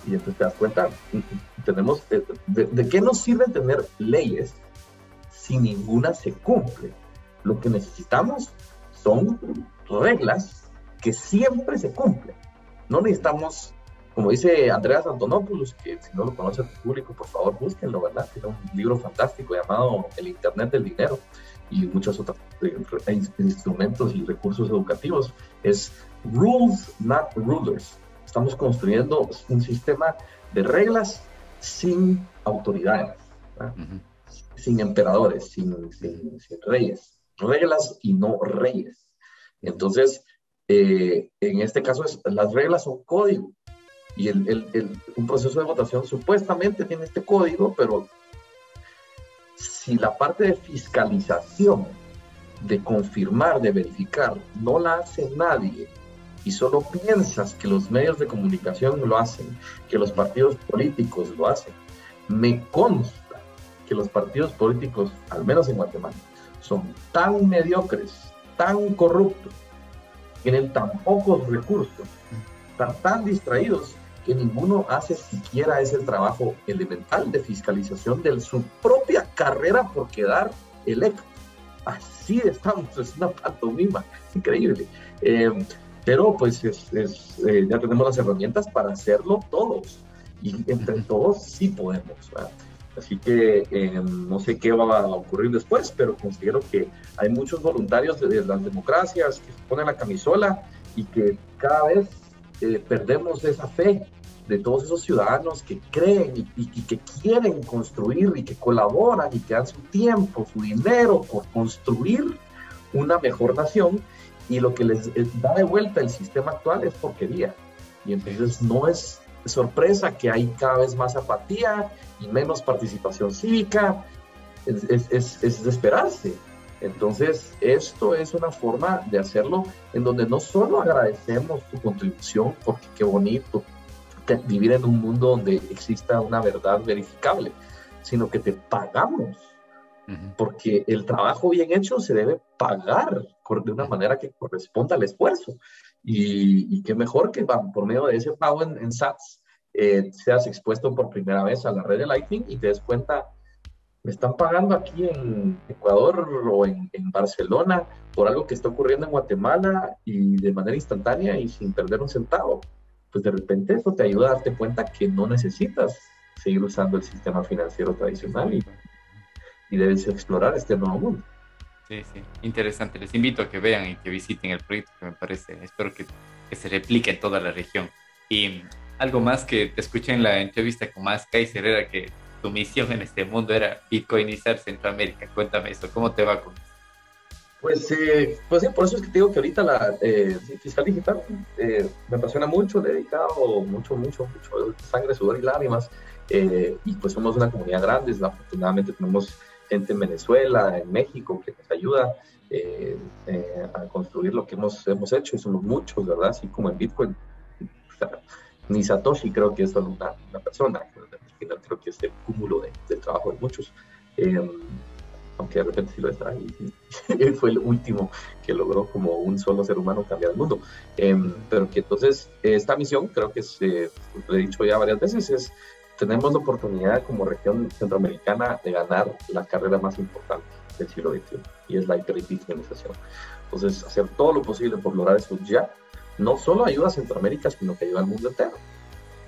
Y entonces te das cuenta, tenemos, eh, de, qué nos sirve tener leyes si ninguna se cumple? Lo que necesitamos son reglas que siempre se cumplen. No necesitamos, como dice Andreas Antonopoulos, que si no lo conoce el público, por favor búsquenlo, ¿verdad? Tiene un libro fantástico llamado El Internet del Dinero y muchos otros eh, instrumentos y recursos educativos, es rules, not rulers. Estamos construyendo un sistema de reglas sin autoridades, sin emperadores, sin, sin, reyes. Reglas y no reyes. Entonces, eh, en este caso, es, las reglas son código. Y el, el, un proceso de votación supuestamente tiene este código, pero si la parte de fiscalización, de confirmar, de verificar, no la hace nadie y solo piensas que los medios de comunicación lo hacen, que los partidos políticos lo hacen, me consta que los partidos políticos, al menos en Guatemala, son tan mediocres, tan corruptos, tienen tan pocos recursos, están tan distraídos que ninguno hace siquiera ese trabajo elemental de fiscalización de su propia carrera por quedar electo. Así estamos, es una pantomima increíble. Eh, pero pues eh, ya tenemos las herramientas para hacerlo todos y entre todos sí podemos. Así que eh, no sé qué va a ocurrir después, pero considero que hay muchos voluntarios de, las democracias que se ponen la camisola y que cada vez perdemos esa fe de todos esos ciudadanos que creen y, que quieren construir y que colaboran y que dan su tiempo, su dinero por construir una mejor nación y lo que les da de vuelta el sistema actual es porquería. Y entonces no es sorpresa que hay cada vez más apatía y menos participación cívica. Es, es, es, de esperarse. Entonces, esto es una forma de hacerlo en donde no solo agradecemos tu contribución, porque qué bonito vivir en un mundo donde exista una verdad verificable, sino que te pagamos, porque el trabajo bien hecho se debe pagar de una manera que corresponda al esfuerzo. Y, qué mejor que por medio de ese pago en, en SATS eh, seas expuesto por primera vez a la red de Lightning y te des cuenta, me están pagando aquí en Ecuador o en, en, Barcelona por algo que está ocurriendo en Guatemala y de manera instantánea y sin perder un centavo. Pues de repente eso te ayuda a darte cuenta que no necesitas seguir usando el sistema financiero tradicional y, debes explorar este nuevo mundo. Sí, sí, interesante. Les invito a que vean y que visiten el proyecto, que me parece, espero que, que se replique en toda la región. Y algo más que te escuché en la entrevista con Más Kaiser era que tu misión en este mundo era bitcoinizar Centroamérica. Cuéntame eso, ¿cómo te va con eso? Pues, eh, pues sí, por eso es que te digo que ahorita la eh, fiscal digital eh, me apasiona mucho, le he dedicado mucho, mucho, mucho sangre, sudor y lágrimas. y pues somos una comunidad grande, afortunadamente tenemos gente en Venezuela, en México, que nos ayuda a construir lo que hemos, hemos hecho, y somos muchos, ¿verdad? Así como en Bitcoin. ni Satoshi creo que es solo una, una persona, creo que es el cúmulo de, del trabajo de muchos. Aunque de repente sí lo está, y, fue el último que logró como un solo ser humano cambiar el mundo. Em, pero que entonces esta misión, creo que es, eh, lo he dicho ya varias veces, es tenemos la oportunidad como región centroamericana de ganar la carrera más importante del siglo XXI, y es la hiperdigitalización. Entonces, hacer todo lo posible por lograr esto ya, no solo ayuda a Centroamérica, sino que ayuda al mundo entero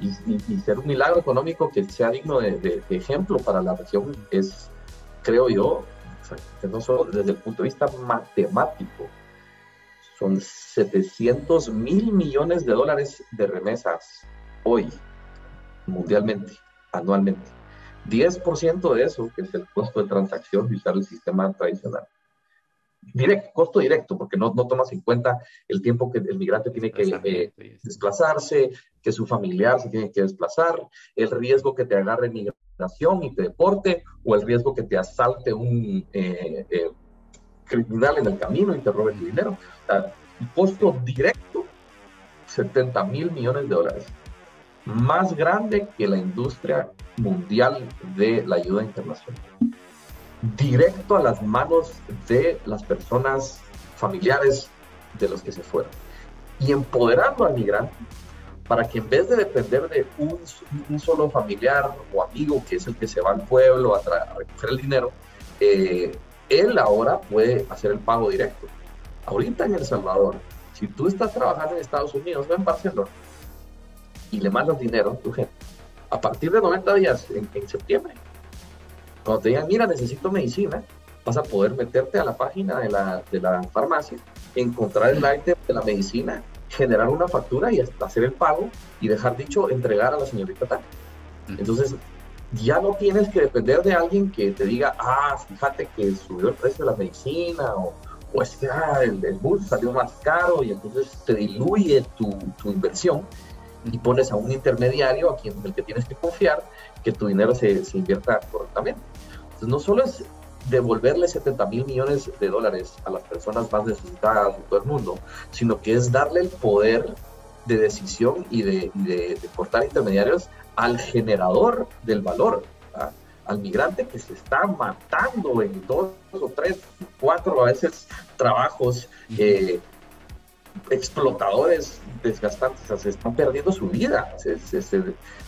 y, ser un milagro económico que sea digno de, ejemplo para la región es, creo yo, no solo desde el punto de vista matemático, son 700 mil millones de dólares de remesas hoy, mundialmente, anualmente. 10% de eso, que es el costo de transacción de usar el sistema tradicional, directo, costo directo, porque no, no tomas en cuenta el tiempo que el migrante tiene que eh, desplazarse, que su familiar se tiene que desplazar, el riesgo que te agarre migración y te deporte, o el riesgo que te asalte un eh, eh, criminal en el camino y te robe tu dinero. O costo directo, 70 mil millones de dólares. Más grande que la industria mundial de la ayuda internacional directo a las manos de las personas familiares de los que se fueron y empoderando al migrante para que en vez de depender de un, solo familiar o amigo que es el que se va al pueblo a, recoger el dinero, eh, él ahora puede hacer el pago directo. Ahorita en El Salvador, si tú estás trabajando en Estados Unidos o en Barcelona y le mandas dinero a tu gente, a partir de 90 días en septiembre, cuando te digan, mira, necesito medicina, vas a poder meterte a la página de la, de la farmacia, encontrar el ítem de la medicina, generar una factura y hacer el pago y dejar dicho entregar a la señorita tal. Entonces, ya no tienes que depender de alguien que te diga, ah, fíjate que subió el precio de la medicina o, o es que ah, el, el, bus salió más caro y entonces te diluye tu, tu inversión y pones a un intermediario a quien el que tienes que confiar que tu dinero se, se invierta correctamente. Entonces, no solo es devolverle 70 mil millones de dólares a las personas más necesitadas de todo el mundo, sino que es darle el poder de decisión y de, de, cortar intermediarios al generador del valor, al migrante que se está matando en dos o tres, cuatro a veces trabajos eh, explotadores desgastantes, se están perdiendo su vida.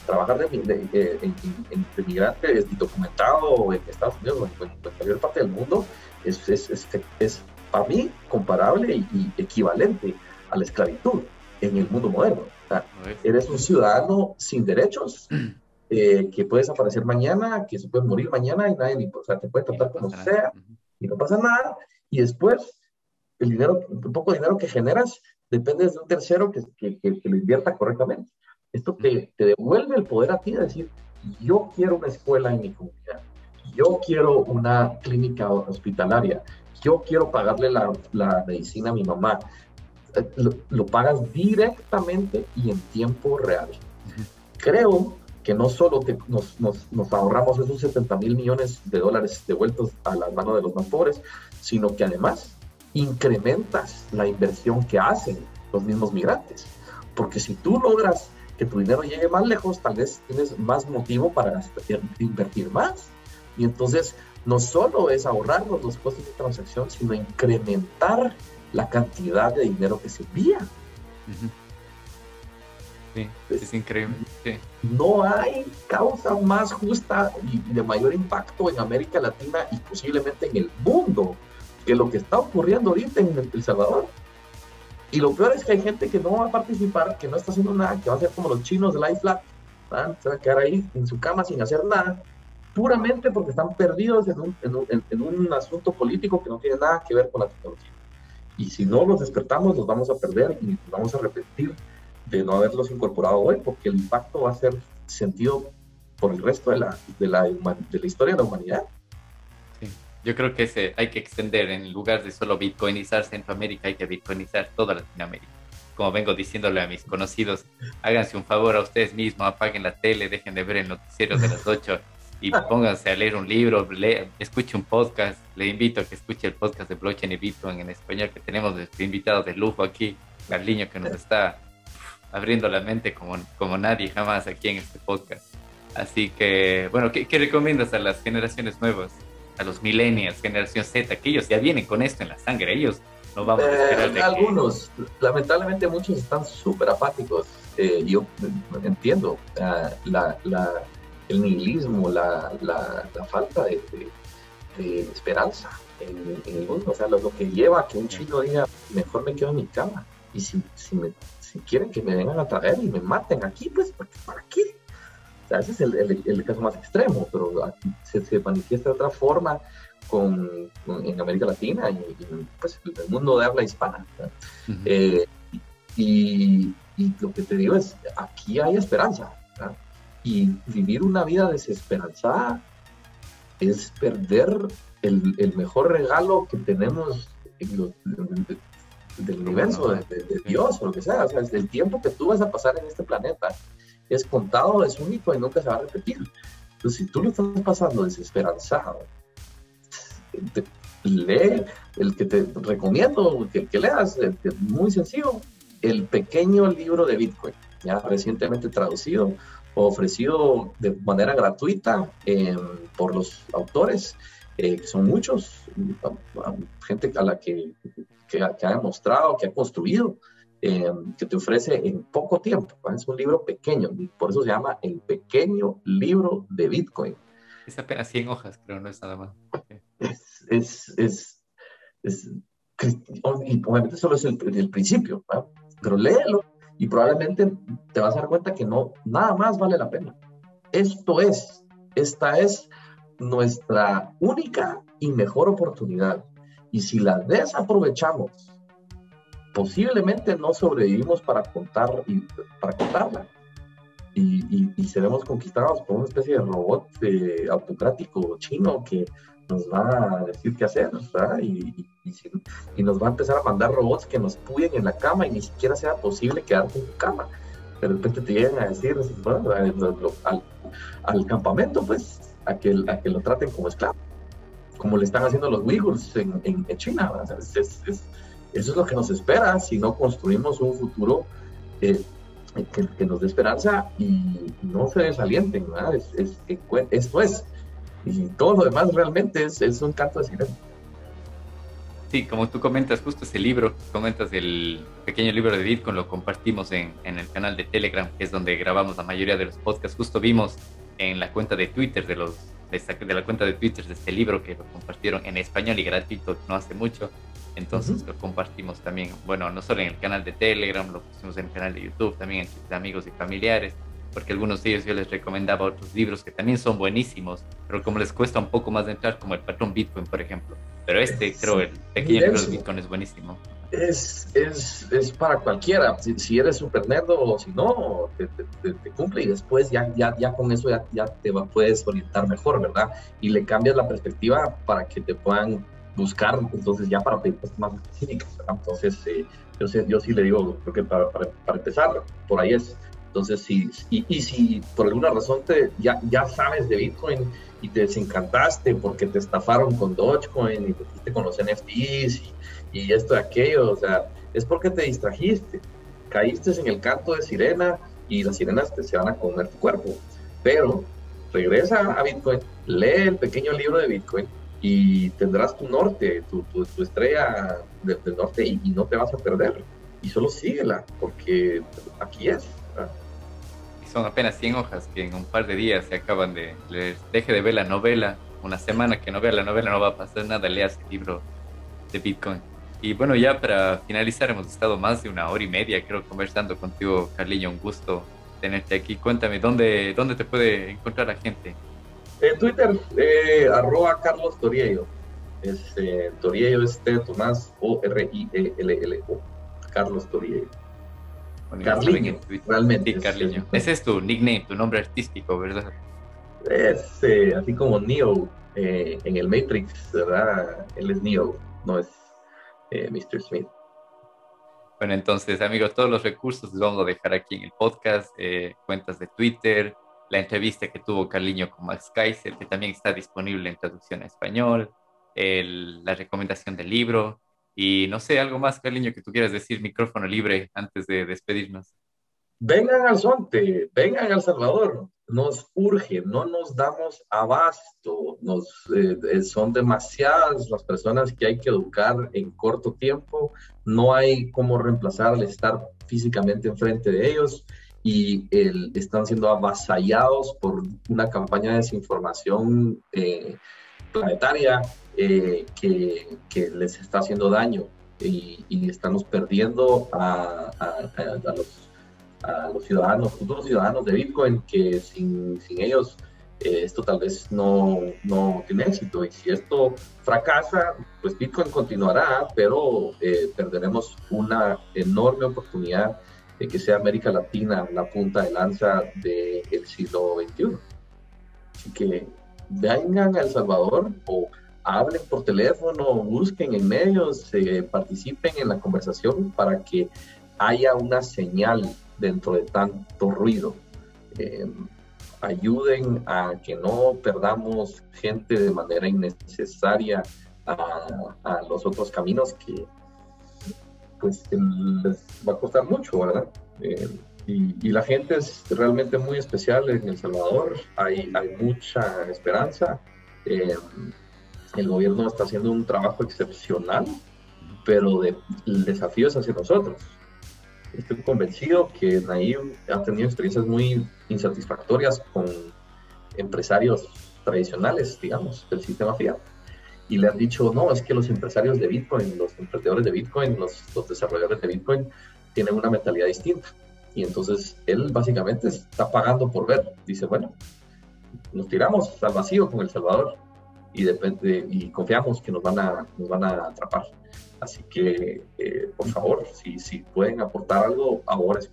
trabajar de, de, en, migrante documentado en Estados Unidos o en, cualquier parte del mundo es, es, es, para mí comparable y, equivalente a la esclavitud en el mundo moderno. eres un ciudadano sin derechos. Eh, que puedes aparecer mañana, que se puede morir mañana y nadie, o sea, te puede tratar como sea y no pasa nada. Y después el dinero, el poco dinero que generas depende de un tercero que, que, que, lo invierta correctamente. Esto te, te, devuelve el poder a ti de decir, yo quiero una escuela en mi comunidad, yo quiero una clínica hospitalaria, yo quiero pagarle la, la medicina a mi mamá. Lo, lo, pagas directamente y en tiempo real. Creo que no solo nos, nos, ahorramos esos 70 mil millones de dólares devueltos a las manos de los más pobres, sino que además incrementas la inversión que hacen los mismos migrantes. Porque si tú logras que tu dinero llegue más lejos, tal vez tienes más motivo para invertir más. Y entonces no solo es ahorrarnos los costos de transacción, sino incrementar la cantidad de dinero que se envía. Sí, es increíble. No hay causa más justa y de mayor impacto en América Latina y posiblemente en el mundo que lo que está ocurriendo ahorita en El Salvador. Y lo peor es que hay gente que no va a participar, que no está haciendo nada, que va a ser como los chinos de Life Flat, se va a quedar ahí en su cama sin hacer nada, puramente porque están perdidos en un, en un asunto político que no tiene nada que ver con la tecnología. Y si no los despertamos, los vamos a perder y nos vamos a repetir de no haberlos incorporado hoy, porque el impacto va a ser sentido por el resto de la, de la, de la historia de la humanidad. Yo creo que ese hay que extender, en lugar de solo bitcoinizar Centroamérica, hay que bitcoinizar toda Latinoamérica. Como vengo diciéndole a mis conocidos, háganse un favor a ustedes mismos, apaguen la tele, dejen de ver el noticiero de las 8 y pónganse a leer un libro, escuche un podcast. Le invito a que escuche el podcast de Blockchain y Bitcoin en español, que tenemos nuestro invitado de lujo aquí, Carliño, que nos está abriendo la mente como, como nadie jamás aquí en este podcast. Así que, bueno, ¿qué, recomiendas a las generaciones nuevas? A los millennials, generación Z, que ellos ya vienen con esto en la sangre, ellos no vamos a esperar de Algunos, lamentablemente muchos están súper apáticos. Eh, yo entiendo ah, la, la, el nihilismo, la, la, falta de, de, esperanza en, el mundo. O sea, lo, que lleva a que un chino diga, mejor me quedo en mi cama. Y si, si, me, si quieren que me vengan a traer y me maten aquí, pues, ¿para qué? Ese es el, el, caso más extremo, pero aquí se, se, manifiesta de otra forma con, en América Latina y, pues, el mundo de habla hispana. Eh, y, y, lo que te digo es, aquí hay esperanza. Y vivir una vida desesperanzada es perder el, el mejor regalo que tenemos en del universo, de, Dios o lo que sea. O sea, el tiempo que tú vas a pasar en este planeta es contado, es único y nunca se va a repetir. Entonces, si tú lo estás pasando desesperanzado, lee el que te recomiendo que, que leas, muy sencillo, el pequeño libro de Bitcoin, ya recientemente traducido ofrecido de manera gratuita eh, por los autores, eh, que son muchos, gente a la que, que, ha demostrado, que ha construido, eh, que te ofrece en poco tiempo. Es un libro pequeño, por eso se llama El Pequeño Libro de Bitcoin. Es apenas 100 hojas, pero no es nada más. Es, es, es, es y obviamente solo es el, el principio, pero léelo y probablemente te vas a dar cuenta que no, nada más vale la pena. Esto es, esta es nuestra única y mejor oportunidad. Y si la desaprovechamos, posiblemente no sobrevivimos para contar y para contarla. Y, y, seremos conquistados por una especie de robot eh, autocrático chino que nos va a decir qué hacer. Y, y, nos va a empezar a mandar robots que nos puyen en la cama y ni siquiera sea posible quedarte en cama. De repente te llegan a decir, al, al, campamento, pues, a que, a que lo traten como esclavo, como le están haciendo los Uyghurs en, en, China. Eso es lo que nos espera si no construimos un futuro eh, que, que, nos dé esperanza y no se desalienten. ¿verdad? Es, es, esto es y todo lo demás realmente es, es un canto de. Sí, como tú comentas, justo ese libro, comentas del pequeño libro de Bitcoin, lo compartimos en, en, el canal de Telegram, que es donde grabamos la mayoría de los podcasts. Justo vimos en la cuenta de Twitter de los de, la cuenta de Twitter de este libro que lo compartieron en español y gratuito no hace mucho. Entonces lo compartimos también, bueno, no solo en el canal de Telegram, lo pusimos en el canal de YouTube, también entre amigos y familiares porque algunos de ellos yo les recomendaba otros libros que también son buenísimos, pero como les cuesta un poco más de entrar, como el patrón Bitcoin, por ejemplo. Pero este, creo, el pequeño libro de Bitcoin es buenísimo. Es, es, es para cualquiera, si, eres super nerd o si no, te, te, cumple y después ya, ya, ya con eso ya, ya te puedes orientar mejor, ¿verdad? Y le cambias la perspectiva para que te puedan buscar, entonces ya para cosas más específicas, ¿verdad? Entonces, eh, yo, sí le digo, creo que para, para, empezar, por ahí es Entonces, si, y, si por alguna razón te, ya, ya sabes de Bitcoin y te desencantaste porque te estafaron con Dogecoin y te fuiste con los NFTs y, y esto y aquello, o sea, es porque te distrajiste, caíste en el canto de sirena y las sirenas te se van a comer tu cuerpo. Pero regresa a Bitcoin, lee el pequeño libro de Bitcoin y tendrás tu norte, tu, tu, estrella del, norte y, no te vas a perder. Y solo síguela, porque aquí es. Y son apenas 100 hojas que en un par de días se acaban de leer. Deje de ver la novela, una semana que no vea la novela no va a pasar nada, leas el libro de Bitcoin. Y bueno, ya para finalizar, hemos estado más de una hora y media, creo, conversando contigo, Carliño. Un gusto tenerte aquí. Cuéntame, ¿dónde, dónde te puede encontrar la gente? En Twitter, eh, arroba Carlos Toriello. Es, Toriello es T Tomás O-R-I-E-L-L-O. Carlos Toriello. Carliño, realmente. Sí, Carliño. Ese es tu nickname, tu nombre artístico, ¿verdad? Es eh, así como Neo eh, en el Matrix, ¿verdad? Él es Neo, no es eh, Mr. Smith. Bueno, entonces, amigos, todos los recursos los vamos a dejar aquí en el podcast, eh, cuentas de Twitter, la entrevista que tuvo Carliño con Max Kaiser, que también está disponible en traducción a español, la recomendación del libro, y no sé, algo más, Carliño, que tú quieras decir, micrófono libre antes de despedirnos. Vengan al Sonte, vengan al Salvador, nos urge, no nos damos abasto, nos, eh, son demasiadas las personas que hay que educar en corto tiempo, no hay cómo reemplazar al estar físicamente enfrente de ellos y el, están siendo avasallados por una campaña de desinformación eh, planetaria eh, que, les está haciendo daño y, estamos perdiendo a, a, a los a los ciudadanos, futuros ciudadanos de Bitcoin, que sin, sin ellos eh, esto tal vez no, no, tiene éxito. Y si esto fracasa, pues Bitcoin continuará, pero perderemos una enorme oportunidad de que sea América Latina la punta de lanza del siglo XXI. Que vengan a El Salvador o hablen por teléfono, busquen en medios, eh, participen en la conversación para que haya una señal dentro de tanto ruido. Eh, ayuden a que no perdamos gente de manera innecesaria a, los otros caminos que pues les va a costar mucho, ¿verdad? Eh, y, la gente es realmente muy especial en El Salvador, hay, hay mucha esperanza. Eh, el gobierno está haciendo un trabajo excepcional, pero de, el desafío es hacia nosotros estoy convencido que Naim ha tenido experiencias muy insatisfactorias con empresarios tradicionales, digamos, del sistema fiat. Y le han dicho, no, es que los empresarios de Bitcoin, los emprendedores de Bitcoin, los, los desarrolladores de Bitcoin, tienen una mentalidad distinta. Y entonces él básicamente está pagando por ver. Dice, bueno, nos tiramos al vacío con El Salvador y, depende, y confiamos que nos van a, nos van a atrapar. Así que, eh, por favor, si, si pueden aportar algo, ahora es.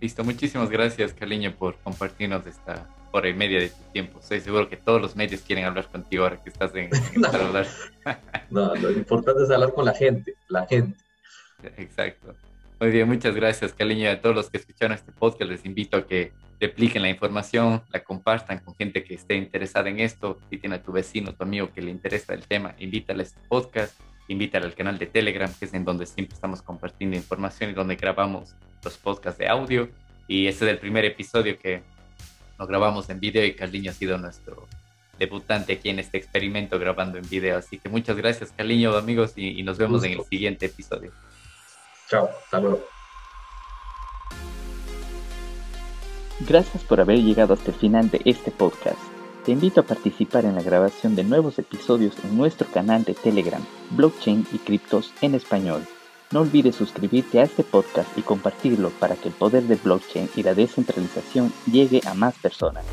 Listo, muchísimas gracias, Caliño, por compartirnos esta hora y media de tu tiempo. Estoy seguro que todos los medios quieren hablar contigo ahora que estás en, en no, lo importante es hablar con la gente, la gente. Exacto. Muy bien, muchas gracias, Caliño. A todos los que escucharon este podcast, les invito a que repliquen la información, la compartan con gente que esté interesada en esto. Si tiene a tu vecino, tu amigo que le interesa el tema, invítale a este podcast, invítale al canal de Telegram, que es en donde siempre estamos compartiendo información y donde grabamos los podcasts de audio. Y este es el primer episodio que lo grabamos en video y Carliño ha sido nuestro debutante aquí en este experimento grabando en video. Así que muchas gracias, Carliño, amigos, y, nos vemos en el siguiente episodio. Chao, hasta luego. Gracias por haber llegado hasta el final de este podcast. Te invito a participar en la grabación de nuevos episodios en nuestro canal de Telegram, Blockchain y Criptos en Español. No olvides suscribirte a este podcast y compartirlo para que el poder del blockchain y la descentralización llegue a más personas.